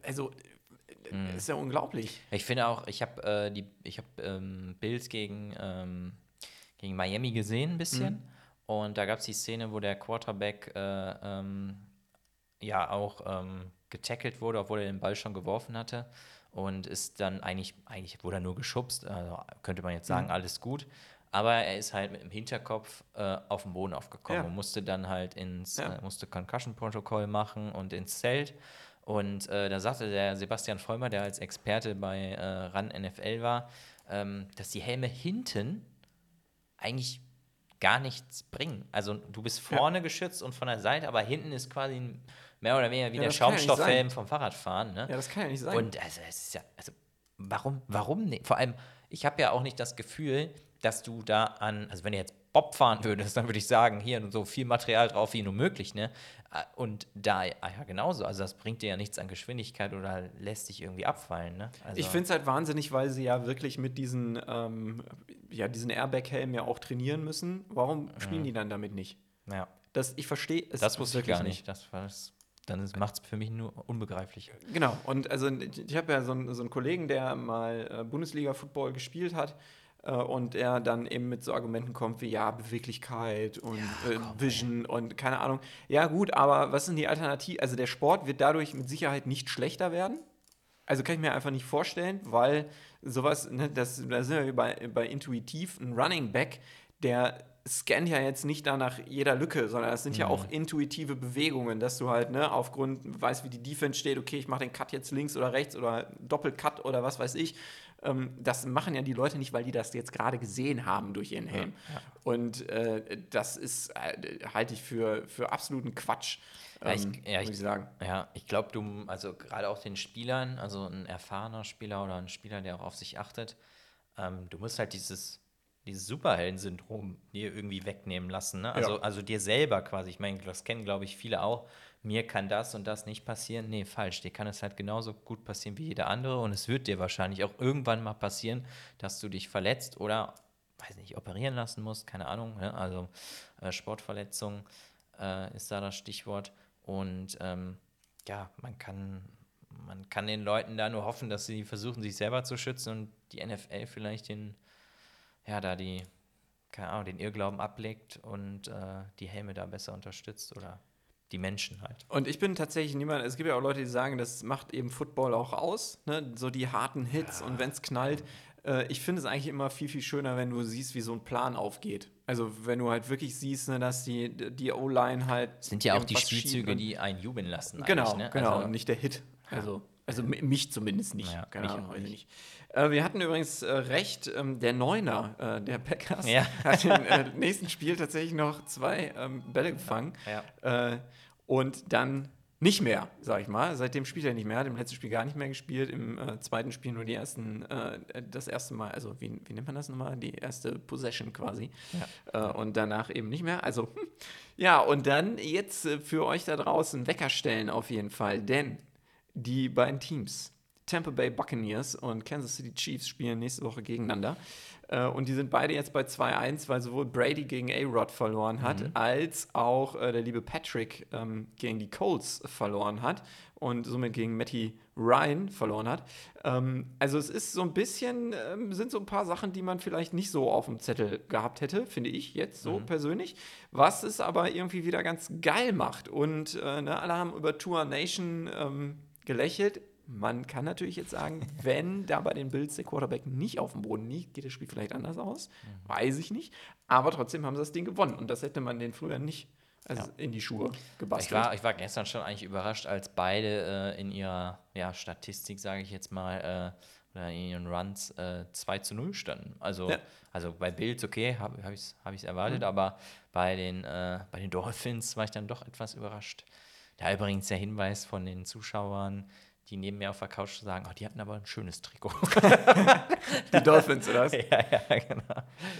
also Mhm. ist ja unglaublich. ich finde auch, ich habe äh, die, ich habe ähm, Bills gegen, ähm, gegen Miami gesehen ein bisschen. Und da gab es die Szene, wo der Quarterback äh, ähm, ja auch ähm, getackelt wurde, obwohl er den Ball schon geworfen hatte. Und ist dann eigentlich, eigentlich wurde er nur geschubst, also könnte man jetzt sagen, alles gut. Aber er ist halt mit dem Hinterkopf äh, auf den Boden aufgekommen Ja. und musste dann halt ins, Ja. äh, musste Concussion-Protokoll machen und ins Zelt. Und äh, da sagte der Sebastian Vollmer, der als Experte bei äh, RAN NFL war, ähm, dass die Helme hinten eigentlich gar nichts bringen. Also du bist vorne geschützt und von der Seite, aber hinten ist quasi mehr oder weniger wie Ja, der kann ja Schaumstoffhelm vom Fahrradfahren. Ne? Ja, das kann ja nicht sein. Und also es ist ja, also warum, warum nicht? Vor allem, ich habe ja auch nicht das Gefühl, dass du da an, also wenn du jetzt Bob fahren würdest, dann würde ich sagen, hier so viel Material drauf wie nur möglich, ne? Äh, Und da ah ja genauso, also das bringt dir ja nichts an Geschwindigkeit oder lässt dich irgendwie abfallen, ne? Also, Ich finde es halt wahnsinnig, weil sie ja wirklich mit diesen, ähm, ja, diesen Airbag-Helmen ja auch trainieren müssen. Warum spielen die dann damit nicht? ja, Das, ich verstehe es das wusste ich wirklich gar nicht. Das war das, dann macht es für mich nur unbegreiflich. Genau, und also ich habe ja so einen, so einen Kollegen, der mal äh, Bundesliga-Football gespielt hat und er dann eben mit so Argumenten kommt wie, ja, Beweglichkeit und äh, Vision und keine Ahnung. Ja gut, aber was sind die Alternativen? Also der Sport wird dadurch mit Sicherheit nicht schlechter werden. Also kann ich mir einfach nicht vorstellen, weil sowas, ne, das, da sind wir bei, bei intuitiv, ein Running Back, der scannt ja jetzt nicht danach jeder Lücke, sondern das sind ja auch intuitive Bewegungen, dass du halt, ne, aufgrund, weißt, wie die Defense steht, okay, ich mache den Cut jetzt links oder rechts oder Doppelcut oder was weiß ich. Ähm, das machen ja die Leute nicht, weil die das jetzt gerade gesehen haben durch ihren Helm. Und äh, das ist, äh, halte ich für, für absoluten Quatsch. Ja, ich- ähm, ja, ich-. Ja, ich glaube, du, also gerade auch den Spielern, also ein erfahrener Spieler oder ein Spieler, der auch auf sich achtet, ähm, du musst halt dieses, dieses Superhelden-Syndrom dir irgendwie wegnehmen lassen. Ne? Also, Ja. also dir selber quasi. Ich meine, das kennen, glaube ich, viele auch. Mir kann das und das nicht passieren. Nee, falsch. Dir kann es halt genauso gut passieren wie jeder andere. Und es wird dir wahrscheinlich auch irgendwann mal passieren, dass du dich verletzt oder, weiß nicht, operieren lassen musst. Keine Ahnung. Ne? Also äh, Sportverletzung äh, ist da das Stichwort. Und ähm, ja, man kann, man kann den Leuten da nur hoffen, dass sie versuchen, sich selber zu schützen und die NFL vielleicht den, ja, da die, keine Ahnung, den Irrglauben ablegt und äh, die Helme da besser unterstützt oder die Menschen halt. Und ich bin tatsächlich niemand, es gibt ja auch Leute, die sagen, das macht eben Football auch aus, ne? so die harten Hits und wenn es knallt. Äh, ich finde es eigentlich immer viel, viel schöner, wenn du siehst, wie so ein Plan aufgeht. Also wenn du halt wirklich siehst, ne, dass die, die O-Line halt. Sind ja auch die Spielzüge, die einen jubeln lassen. Genau, ne? genau, Also, und nicht der Hit. Also, also mi- mich zumindest nicht. Ja, Keine Ahnung, auch weiß ich nicht. Äh, wir hatten übrigens äh, recht, ähm, der Neuner äh, der Packers Ja. hat im nächsten Spiel tatsächlich noch zwei ähm, Bälle gefangen. Ja. Und dann nicht mehr, sag ich mal. Seitdem spielt er nicht mehr, hat im letzten Spiel gar nicht mehr gespielt, im äh, zweiten Spiel nur die ersten, äh, das erste Mal, also wie, wie nennt man das nochmal? Die erste Possession quasi. Äh, und danach eben nicht mehr. Also, ja, und dann jetzt für euch da draußen Wecker stellen auf jeden Fall, denn die beiden Teams, Tampa Bay Buccaneers und Kansas City Chiefs, spielen nächste Woche gegeneinander. Äh, und die sind beide jetzt bei 2-1, weil sowohl Brady gegen A-Rod verloren hat, als auch äh, der liebe Patrick ähm, gegen die Colts verloren hat und somit gegen Matty Ryan verloren hat. Ähm, also es ist so ein bisschen, ähm, sind so ein paar Sachen, die man vielleicht nicht so auf dem Zettel gehabt hätte, finde ich jetzt so persönlich. Was es aber irgendwie wieder ganz geil macht. Und äh, ne, alle haben über Tour Nation ähm, gelächelt. Man kann natürlich jetzt sagen, wenn da bei den Bills der Quarterback nicht auf dem Boden liegt, geht das Spiel vielleicht anders aus. Weiß ich nicht. Aber trotzdem haben sie das Ding gewonnen. Und das hätte man den früher nicht also in die Schuhe gebastelt. Ich war, ich war gestern schon eigentlich überrascht, als beide äh, in ihrer ja, Statistik, sage ich jetzt mal, äh, oder in ihren Runs äh, 2 zu 0 standen. Also, Ja. also bei Bills, okay, habe hab ich es hab ich's erwartet, aber bei den, äh, bei den Dolphins war ich dann doch etwas überrascht. Da übrigens der Hinweis von den Zuschauern, die neben mir auf der Couch sagen, oh, die hatten aber ein schönes Trikot. die Dolphins, oder was? ja, ja, genau.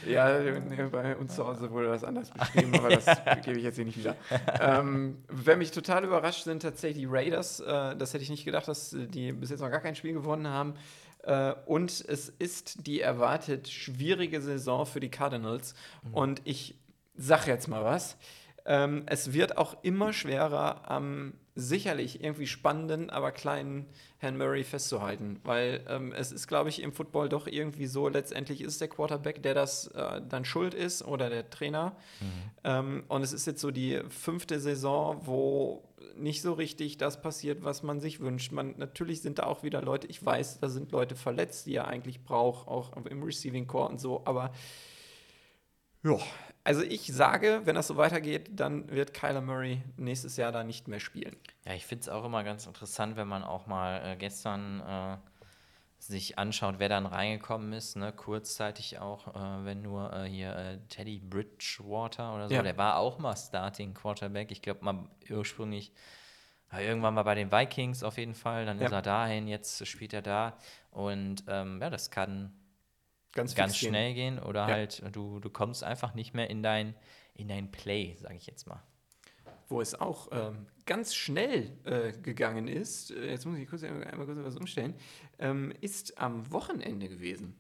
Ja, bei uns zu Hause wurde das anders beschrieben, aber das gebe ich jetzt hier nicht wieder. Ähm, wer mich total überrascht, sind tatsächlich die Raiders. Äh, das hätte ich nicht gedacht, dass die bis jetzt noch gar kein Spiel gewonnen haben. Äh, und es ist die erwartet schwierige Saison für die Cardinals. Und ich sag jetzt mal was. Ähm, es wird auch immer schwerer, am sicherlich irgendwie spannenden, aber kleinen Herrn Murray festzuhalten. Weil ähm, es ist, glaube ich, im Football doch irgendwie so, letztendlich ist der Quarterback, der das äh, dann schuld ist oder der Trainer. Ähm, und es ist jetzt so die fünfte Saison, wo nicht so richtig das passiert, was man sich wünscht. Man, natürlich sind da auch wieder Leute, ich weiß, da sind Leute verletzt, die er eigentlich braucht, auch im Receiving Core und so, aber ja, also ich sage, wenn das so weitergeht, dann wird Kyler Murray nächstes Jahr da nicht mehr spielen. Ja, ich finde es auch immer ganz interessant, wenn man auch mal äh, gestern äh, sich anschaut, wer dann reingekommen ist, ne? kurzzeitig auch, äh, wenn nur äh, hier äh, Teddy Bridgewater oder so, Ja. der war auch mal Starting Quarterback. Ich glaube mal ursprünglich, irgendwann mal bei den Vikings auf jeden Fall, dann Ja. ist er dahin, jetzt spielt er da und ähm, ja, das kann Ganz, ganz fix gehen. schnell gehen oder Ja. halt du, du kommst einfach nicht mehr in dein, in dein Play, sage ich jetzt mal. Wo es auch ähm, ganz schnell äh, gegangen ist, äh, jetzt muss ich kurz einmal einmal kurz was umstellen, ähm, ist am Wochenende gewesen.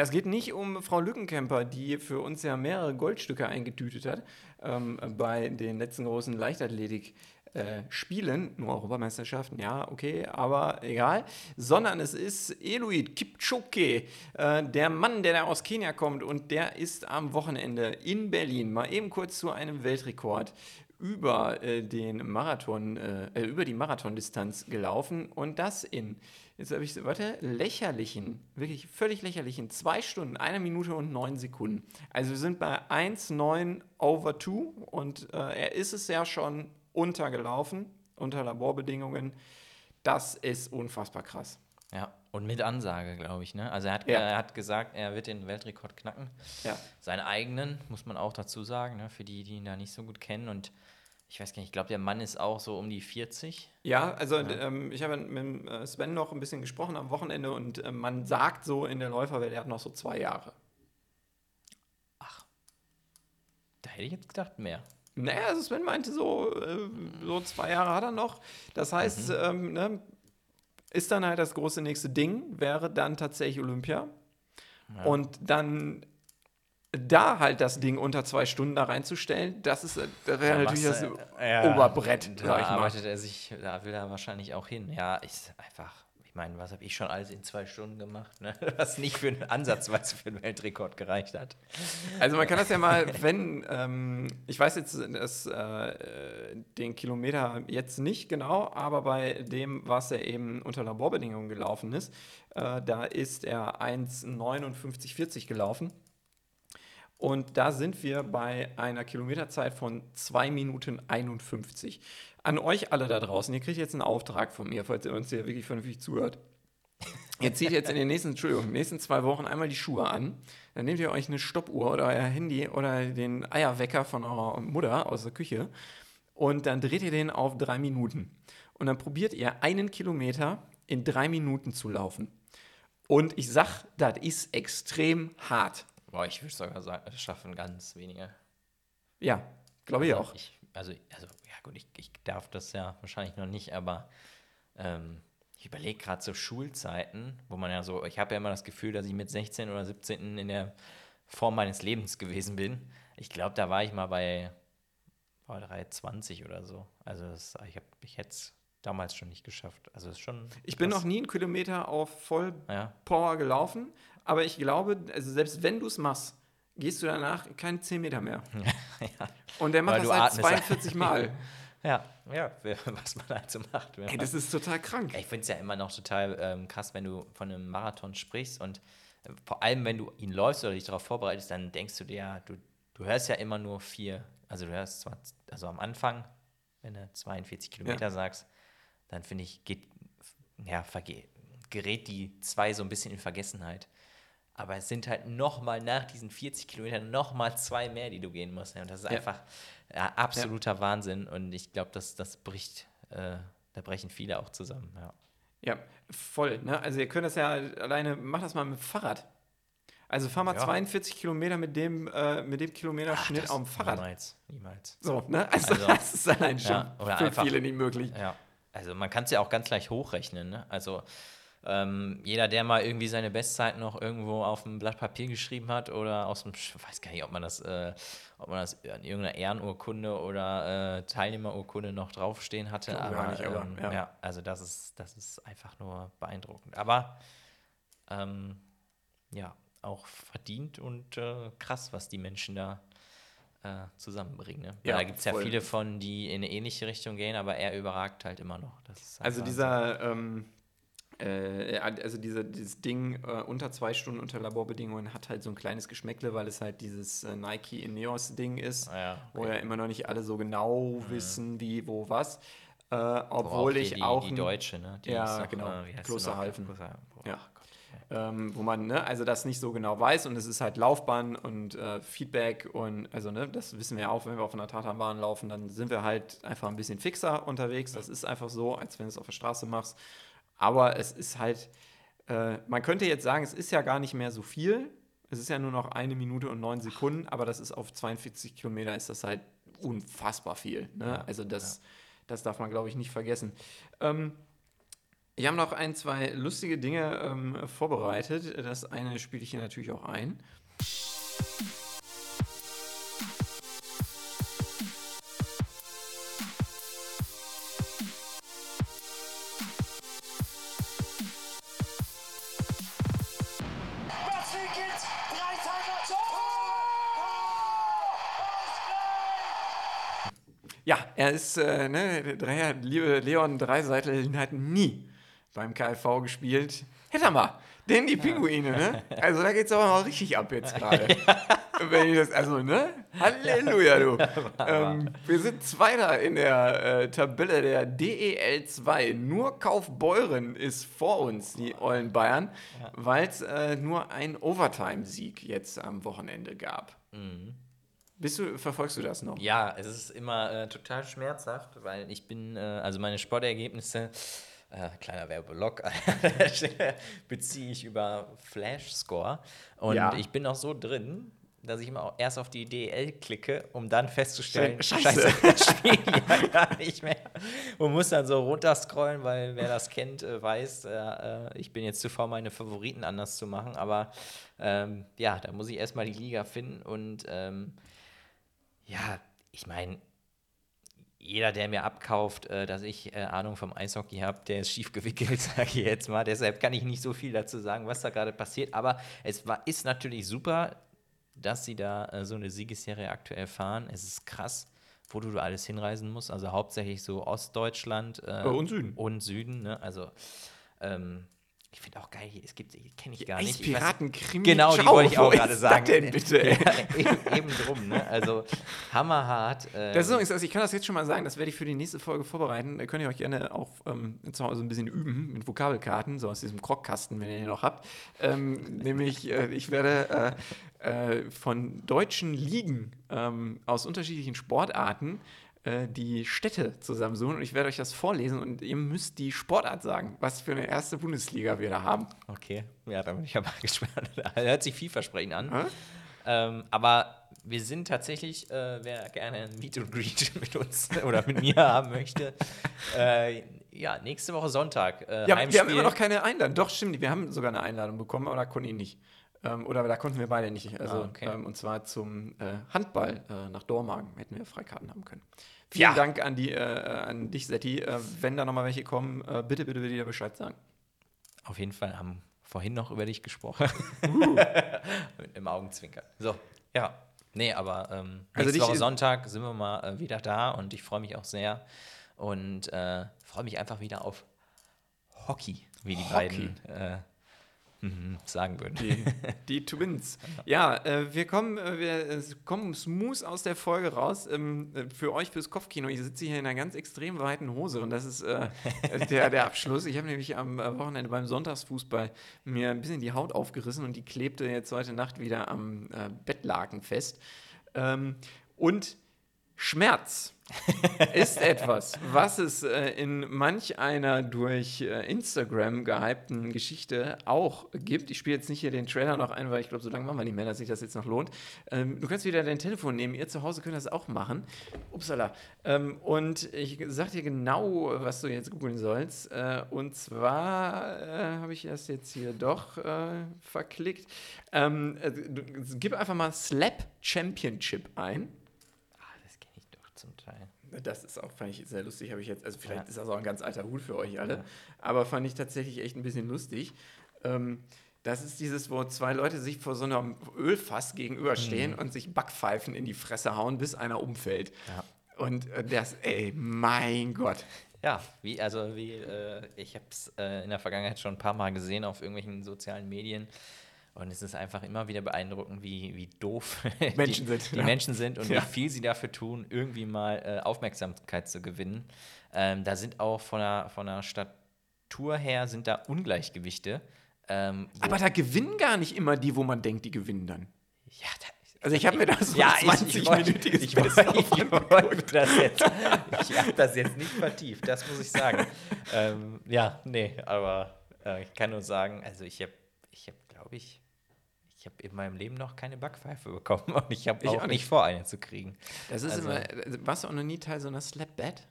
Ja, es geht nicht um Frau Lückenkämper, die für uns ja mehrere Goldstücke eingetütet hat ähm, bei den letzten großen Leichtathletik. Äh, Spielen, nur Europameisterschaften, ja, okay, aber egal, sondern es ist Eluid Kipchoge, äh, der Mann, der da aus Kenia kommt und der ist am Wochenende in Berlin mal eben kurz zu einem Weltrekord über äh, den Marathon, äh, äh, über die Marathondistanz gelaufen und das in, jetzt habe ich, warte, lächerlichen, wirklich völlig lächerlichen, zwei Stunden, eine Minute und neun Sekunden. Also wir sind bei 1,9 over 2 und äh, er ist es ja schon untergelaufen, unter Laborbedingungen. Das ist unfassbar krass. Ja, und mit Ansage, glaube ich. Ne? Also er hat, Ja. er hat gesagt, er wird den Weltrekord knacken. Ja. Seinen eigenen, muss man auch dazu sagen, ne? für die, die ihn da nicht so gut kennen. Und ich weiß gar nicht, ich glaube, der Mann ist auch so um die 40. Ja, also Ähm, ich habe mit äh, Sven noch ein bisschen gesprochen am Wochenende und äh, man sagt so in der Läuferwelt, er hat noch so zwei Jahre. Da hätte ich jetzt gedacht, mehr. Naja, also Sven meinte so, äh, so zwei Jahre hat er noch. Das heißt, ähm, ne, ist dann halt das große nächste Ding, wäre dann tatsächlich Olympia. Und dann da halt das Ding unter zwei Stunden da reinzustellen, das ist, äh, das wäre natürlich das ja, Oberbrett, Da sag ich mal. arbeitet er sich, da will er wahrscheinlich auch hin. Ja, ist einfach, ich meine, was habe ich schon alles in zwei Stunden gemacht, ne? was nicht für einen Ansatzweise für einen Weltrekord gereicht hat. Also man kann das ja mal, wenn, ähm, ich weiß jetzt das, äh, den Kilometer jetzt nicht genau, aber bei dem, was er eben unter Laborbedingungen gelaufen ist, äh, da ist er 1,59,40 gelaufen. Und da sind wir bei einer Kilometerzeit von 2 Minuten 51. An euch alle da draußen, ihr kriegt jetzt einen Auftrag von mir, falls ihr uns hier wirklich vernünftig zuhört. Ihr zieht jetzt in den nächsten, Entschuldigung, nächsten zwei Wochen einmal die Schuhe an. Dann nehmt ihr euch eine Stoppuhr oder euer Handy oder den Eierwecker von eurer Mutter aus der Küche und dann dreht ihr den auf drei Minuten. Und dann probiert ihr einen Kilometer in drei Minuten zu laufen. Und ich sag, das ist extrem hart. Boah, ich würde sogar sagen, es schaffen ganz wenige. Ja, glaube ich auch. Ich, also, also, ja gut, ich, ich darf das ja wahrscheinlich noch nicht, aber ähm, ich überlege gerade so Schulzeiten, wo man ja so, ich habe ja immer das Gefühl, dass ich mit 16 oder 17 in der Form meines Lebens gewesen bin. Ich glaube, da war ich mal bei, bei 320 oder so. Also das, ich, hab- ich hätte es damals schon nicht geschafft. Also es ist schon. Ich bin noch nie einen Kilometer auf Vollpower Ja, gelaufen, aber ich glaube, also selbst wenn du es machst, gehst du danach keine 10 Meter mehr. ja. Und der macht Weil das halt atmest. 42 Mal. ja, ja, was man halt so macht. Ey, das ist total krank. Ich finde es ja immer noch total ähm, krass, wenn du von einem Marathon sprichst und äh, vor allem, wenn du ihn läufst oder dich darauf vorbereitest, dann denkst du dir ja, du, du hörst ja immer nur vier, also du hörst zwar, also am Anfang, wenn du 42 Kilometer sagst, dann finde ich, geht, ja, gerät die zwei so ein bisschen in Vergessenheit. Aber es sind halt nochmal nach diesen 40 Kilometern nochmal zwei mehr, die du gehen musst. Und das ist Ja. einfach ja, absoluter Wahnsinn. Und ich glaube, das, das bricht, äh, da brechen viele auch zusammen. Ja. Ja, voll. Ne? Also ihr könnt das ja alleine, macht das mal mit dem Fahrrad. Also fahr mal Ja. 42 Kilometer mit dem, äh, mit dem Kilometerschnitt auf dem Fahrrad. Niemals, niemals. So, ne? Also, Also, das ist allein schon ja, für einfach- viele nicht möglich. Ja, also man kann es ja auch ganz leicht hochrechnen. Ne? Also ähm, jeder, der mal irgendwie seine Bestzeit noch irgendwo auf ein Blatt Papier geschrieben hat oder aus dem, ich weiß gar nicht, ob man das, äh, ob man das an irgendeiner Ehrenurkunde oder äh, Teilnehmerurkunde noch draufstehen hatte. Glaube Aber, gar nicht, aber, ähm, ja. ja. also das ist, das ist einfach nur beeindruckend. Aber ähm, ja, auch verdient und äh, krass, was die Menschen da äh, zusammenbringen. Ne? Ja, da gibt es ja viele von, die in eine ähnliche Richtung gehen, aber er überragt halt immer noch. Halt Also dieser, ähm, äh, also diese, dieses Ding äh, unter zwei Stunden unter Laborbedingungen hat halt so ein kleines Geschmäckle, weil es halt dieses äh, Nike Ineos-Ding ist, Ah ja, wo okay. ja immer noch nicht alle so genau wissen, wie, wo, was. Äh, Wo obwohl hier ich die, auch die Deutsche, ne? Die Ja, genau, Äh, Klosterhalfen. Ja. Ähm, wo man ne, also das nicht so genau weiß und es ist halt Laufbahn und äh, Feedback und also ne, das wissen wir auch, wenn wir auf einer Tatanbahn laufen, dann sind wir halt einfach ein bisschen fixer unterwegs. Das ist einfach so, als wenn du es auf der Straße machst. Aber es ist halt, äh, man könnte jetzt sagen, es ist ja gar nicht mehr so viel. Es ist ja nur noch eine Minute und neun Sekunden, aber das ist auf 42 Kilometer ist das halt unfassbar viel. Ne? also das, das darf man, glaube ich, nicht vergessen. Ähm, wir haben noch ein, zwei lustige Dinge ähm, vorbereitet. Das eine spiele ich hier natürlich auch ein. Ja, er ist, äh, ne, Dreier, liebe Leon Dreiseitel hat nie beim KfV gespielt. Hätte er mal. Denn die Pinguine, ne? Also da geht's aber mal richtig ab jetzt gerade. Das, also, ne? Halleluja, du. ähm, wir sind Zweiter in der äh, Tabelle der DEL 2. Nur Kaufbeuren ist vor uns, die Eulen Bayern, weil es äh, nur einen Overtime-Sieg jetzt am Wochenende gab. Bist du, verfolgst du das noch? Ja, es ist immer äh, total schmerzhaft, weil ich bin, äh, also meine Sportergebnisse, äh, kleiner Werbeblock, beziehe ich über Flash Score und Ja. ich bin noch so drin, dass ich immer auch erst auf die DL klicke, um dann festzustellen, Scheiße. das spielen die ja gar nicht mehr. Und muss dann so runterscrollen, weil wer das kennt, äh, weiß, äh, äh, ich bin jetzt zu faul, meine Favoriten anders zu machen. Aber ähm, ja, da muss ich erstmal die Liga finden und ähm, ja, ich meine, jeder, der mir abkauft, äh, dass ich äh, Ahnung vom Eishockey habe, der ist schief gewickelt, sage ich jetzt mal. Deshalb kann ich nicht so viel dazu sagen, was da gerade passiert. Aber es war, ist natürlich super, dass sie da äh, so eine Siegesserie aktuell fahren. Es ist krass, wo du alles hinreisen musst. Also hauptsächlich so Ostdeutschland äh, und Süden. Und Süden, ne? Also ähm, ich finde auch geil, hier, es gibt, kenne ich gar nicht. Eispiraten, Krimi, Genau, die wollte ich auch gerade sagen. Das denn bitte? Ja, eben, eben drum, ne? Also hammerhart. ähm, Das ist übrigens, also ich kann das jetzt schon mal sagen, das werde ich für die nächste Folge vorbereiten. Da könnt ihr euch gerne auch ähm, zu Hause ein bisschen üben mit Vokabelkarten, so aus diesem Krogkasten, wenn ihr den noch habt. Ähm, nämlich, äh, ich werde äh, äh, von deutschen Ligen ähm, aus unterschiedlichen Sportarten äh, die Städte zusammensuchen und ich werde euch das vorlesen und ihr müsst die Sportart sagen, was für eine erste Bundesliga wir da haben. Okay, ja, da bin ich aber gespannt. Hört sich vielversprechend an. Hä? Ähm, aber wir sind tatsächlich, äh, wer gerne ein Meet and Greet mit uns oder mit mir haben möchte, äh, ja, nächste Woche Sonntag. Äh, Ja, Heimspiel. wir haben immer noch keine Einladung. Doch, stimmt, wir haben sogar eine Einladung bekommen, aber da konnten ihn nicht. Ähm, oder da konnten wir beide nicht. Also, Ah, okay. ähm, und zwar zum äh, Handball äh, nach Dormagen. Hätten wir Freikarten haben können. Vielen Ja. Dank an, die, äh, an dich, Setti. Äh, wenn da nochmal welche kommen, äh, bitte, bitte, bitte dir Bescheid sagen. Auf jeden Fall haben vorhin noch über dich gesprochen. Uh. Einem Augenzwinkern. So, ja. Nee, aber ähm, Also nächste Woche Sonntag sind wir mal äh, wieder da und ich freue mich auch sehr und freue mich einfach wieder auf Hockey, wie die Hockey. beiden mhm, sagen würden. Die, die Twins. Ja, äh, wir, kommen, äh, wir kommen smooth aus der Folge raus. Ähm, äh, für euch, fürs Kopfkino. Ich sitze hier in einer ganz extrem weiten Hose und das ist äh, der, der Abschluss. Ich habe nämlich am äh, Wochenende beim Sonntagsfußball mir ein bisschen die Haut aufgerissen und die klebte jetzt heute Nacht wieder am äh, Bettlaken fest. Ähm, und Schmerz ist etwas, was es äh, in manch einer durch äh, Instagram gehypten Geschichte auch gibt. Ich spiele jetzt nicht hier den Trailer noch ein, weil ich glaube, so lange machen wir nicht mehr, dass sich das jetzt noch lohnt. Ähm, du kannst wieder dein Telefon nehmen. Ihr zu Hause könnt das auch machen. Upsala. Ähm, und ich sag dir genau, was du jetzt googeln sollst. Äh, und zwar äh, habe ich das jetzt hier doch äh, verklickt. Ähm, äh, gib einfach mal Slap Championship ein. Ah, das kenne ich doch zum Teil. Das ist auch, fand ich sehr lustig, habe ich jetzt, also vielleicht Ja. ist das auch ein ganz alter Hut für euch alle, Ja. aber fand ich tatsächlich echt ein bisschen lustig. Ähm, das ist dieses, wo zwei Leute sich vor so einem Ölfass gegenüberstehen und sich Backpfeifen in die Fresse hauen, bis einer umfällt. Ja. Und äh, das, ey, mein Gott. Ja, wie, also wie, äh, ich habe es äh, in der Vergangenheit schon ein paar Mal gesehen auf irgendwelchen sozialen Medien. Und es ist einfach immer wieder beeindruckend, wie, wie doof Menschen die, sind, die ja. Menschen sind und Ja. wie viel sie dafür tun, irgendwie mal äh, Aufmerksamkeit zu gewinnen. Ähm, da sind auch von der, von der Statur her sind da Ungleichgewichte. Ähm, Aber da gewinnen gar nicht immer die, wo man denkt, die gewinnen dann. ja, da, Also ich habe mir das ja, ich, ich, wollte, 20-minütiges ich, ich, wollte das jetzt, ich habe das jetzt nicht vertieft, das muss ich sagen. ähm, ja, nee, aber äh, ich kann nur sagen, also ich habe, ich habe, glaube ich, ich habe in meinem Leben noch keine Backpfeife bekommen und ich habe auch, auch nicht vor, eine zu kriegen. Das ist Also- immer, also warst du auch noch nie Teil so einer Slap-Bet?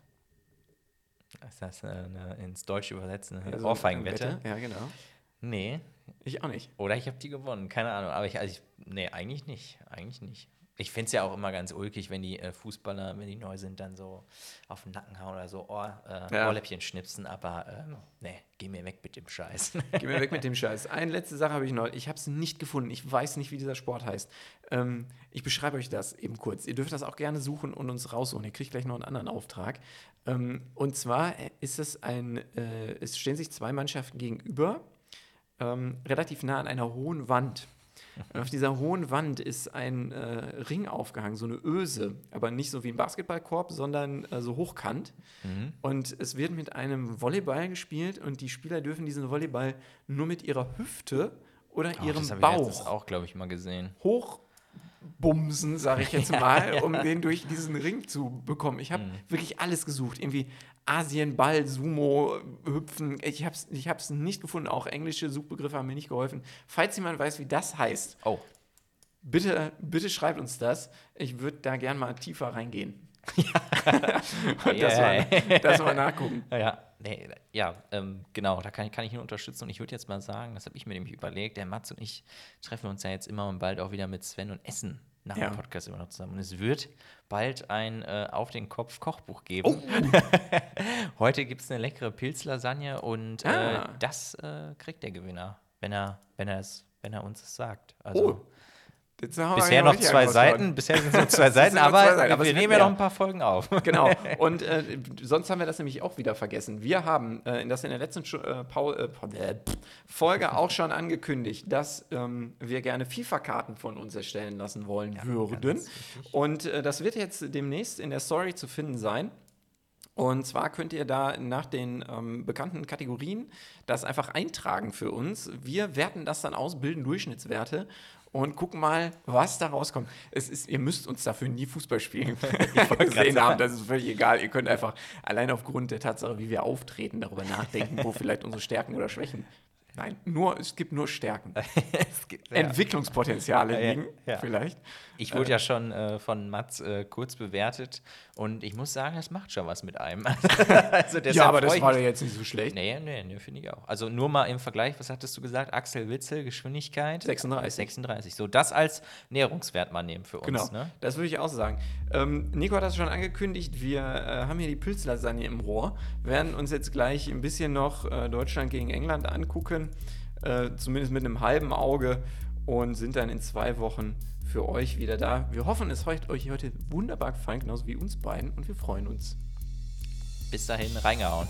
Ist das äh, eine, ins Deutsche übersetzen, eine Also, Ohrfeigenwette? Ja, genau. Nee, Ich auch nicht. Oder ich habe die gewonnen, keine Ahnung. Aber ich, also ich nee, eigentlich nicht. Eigentlich nicht. Ich finde es ja auch immer ganz ulkig, wenn die äh, Fußballer, wenn die neu sind, dann so auf den Nacken hauen oder so Ohr, äh, Ja. Ohrläppchen schnipsen. Aber ähm, nee, geh mir weg mit dem Scheiß. Geh mir weg mit dem Scheiß. Eine letzte Sache habe ich noch. Ich habe es nicht gefunden. Ich weiß nicht, wie dieser Sport heißt. Ähm, ich beschreibe euch das eben kurz. Ihr dürft das auch gerne suchen und uns raussuchen. Ihr kriegt gleich noch einen anderen Auftrag. Ähm, und zwar ist es ein, äh, es stehen sich zwei Mannschaften gegenüber, ähm, relativ nah an einer hohen Wand. Und auf dieser hohen Wand ist ein äh, Ring aufgehangen, so eine Öse, aber nicht so wie ein Basketballkorb, sondern äh, so hochkant. Und es wird mit einem Volleyball gespielt und die Spieler dürfen diesen Volleyball nur mit ihrer Hüfte oder Oh, ihrem das habe ich Bauch auch, glaube ich, mal gesehen. Hochbumsen, sage ich jetzt mal, um den durch diesen Ring zu bekommen. Ich habe Mhm. wirklich alles gesucht. Irgendwie Asienball, Sumo, Hüpfen. Ich habe es ich hab's nicht gefunden. Auch englische Suchbegriffe haben mir nicht geholfen. Falls jemand weiß, wie das heißt, Oh, bitte, bitte schreibt uns das. Ich würde da gern mal tiefer reingehen. Und das, Yeah. mal, das mal nachgucken. Ja, nee, ja ähm, genau, da kann, ich- kann ich nur unterstützen. Und ich würde jetzt mal sagen, das habe ich mir nämlich überlegt, der Mats und ich treffen uns ja jetzt immer und bald auch wieder mit Sven und essen nach Ja. dem Podcast immer noch zusammen. Und es wird bald ein äh, Auf den Kopf Kochbuch geben. Heute gibt es eine leckere Pilzlasagne und äh, Ah. das äh, kriegt der Gewinner, wenn er, wenn er es, wenn er uns es sagt. Also Oh, bisher ja noch zwei Seiten, bisher sind es nur zwei Seiten, nur aber zwei Seiten, aber wir nehmen ja noch ein paar Folgen auf. Genau. Und äh, sonst haben wir das nämlich auch wieder vergessen. Wir haben äh, das in der letzten äh, Paul, äh, äh, Folge auch schon angekündigt, dass ähm, wir gerne FIFA-Karten von uns erstellen lassen wollen würden. ganz Und äh, das wird jetzt demnächst in der Story zu finden sein. Und zwar könnt ihr da nach den ähm, bekannten Kategorien das einfach eintragen für uns. Wir werten das dann aus, bilden Durchschnittswerte und gucken mal, was da rauskommt. Es ist, ihr müsst uns dafür nie Fußball spielen gesehen haben. Das ist völlig egal. Ihr könnt einfach allein aufgrund der Tatsache, wie wir auftreten, darüber nachdenken, wo vielleicht unsere Stärken oder Schwächen. Nein, nur, es gibt nur Stärken. Es gibt- ja. Entwicklungspotenziale Ja, ja, liegen, ja. vielleicht. Ich wurde ja schon äh, von Mats äh, kurz bewertet und ich muss sagen, das macht schon was mit einem. also Ja, aber das war ja jetzt nicht so schlecht. Nee, nee, nee, finde ich auch. Also nur mal im Vergleich, was hattest du gesagt? Axel Witzel, Geschwindigkeit? 36. 36. So, das als Näherungswert mal nehmen für uns. Genau, Ne? das würde ich auch sagen. Ähm, Nico hat das schon angekündigt, wir äh, haben hier die Pilzlasagne im Rohr, werden uns jetzt gleich ein bisschen noch äh, Deutschland gegen England angucken, äh, zumindest mit einem halben Auge und sind dann in zwei Wochen für euch wieder da. Wir hoffen, es hat euch heute wunderbar gefallen, genauso wie uns beiden und wir freuen uns. Bis dahin, reingehauen.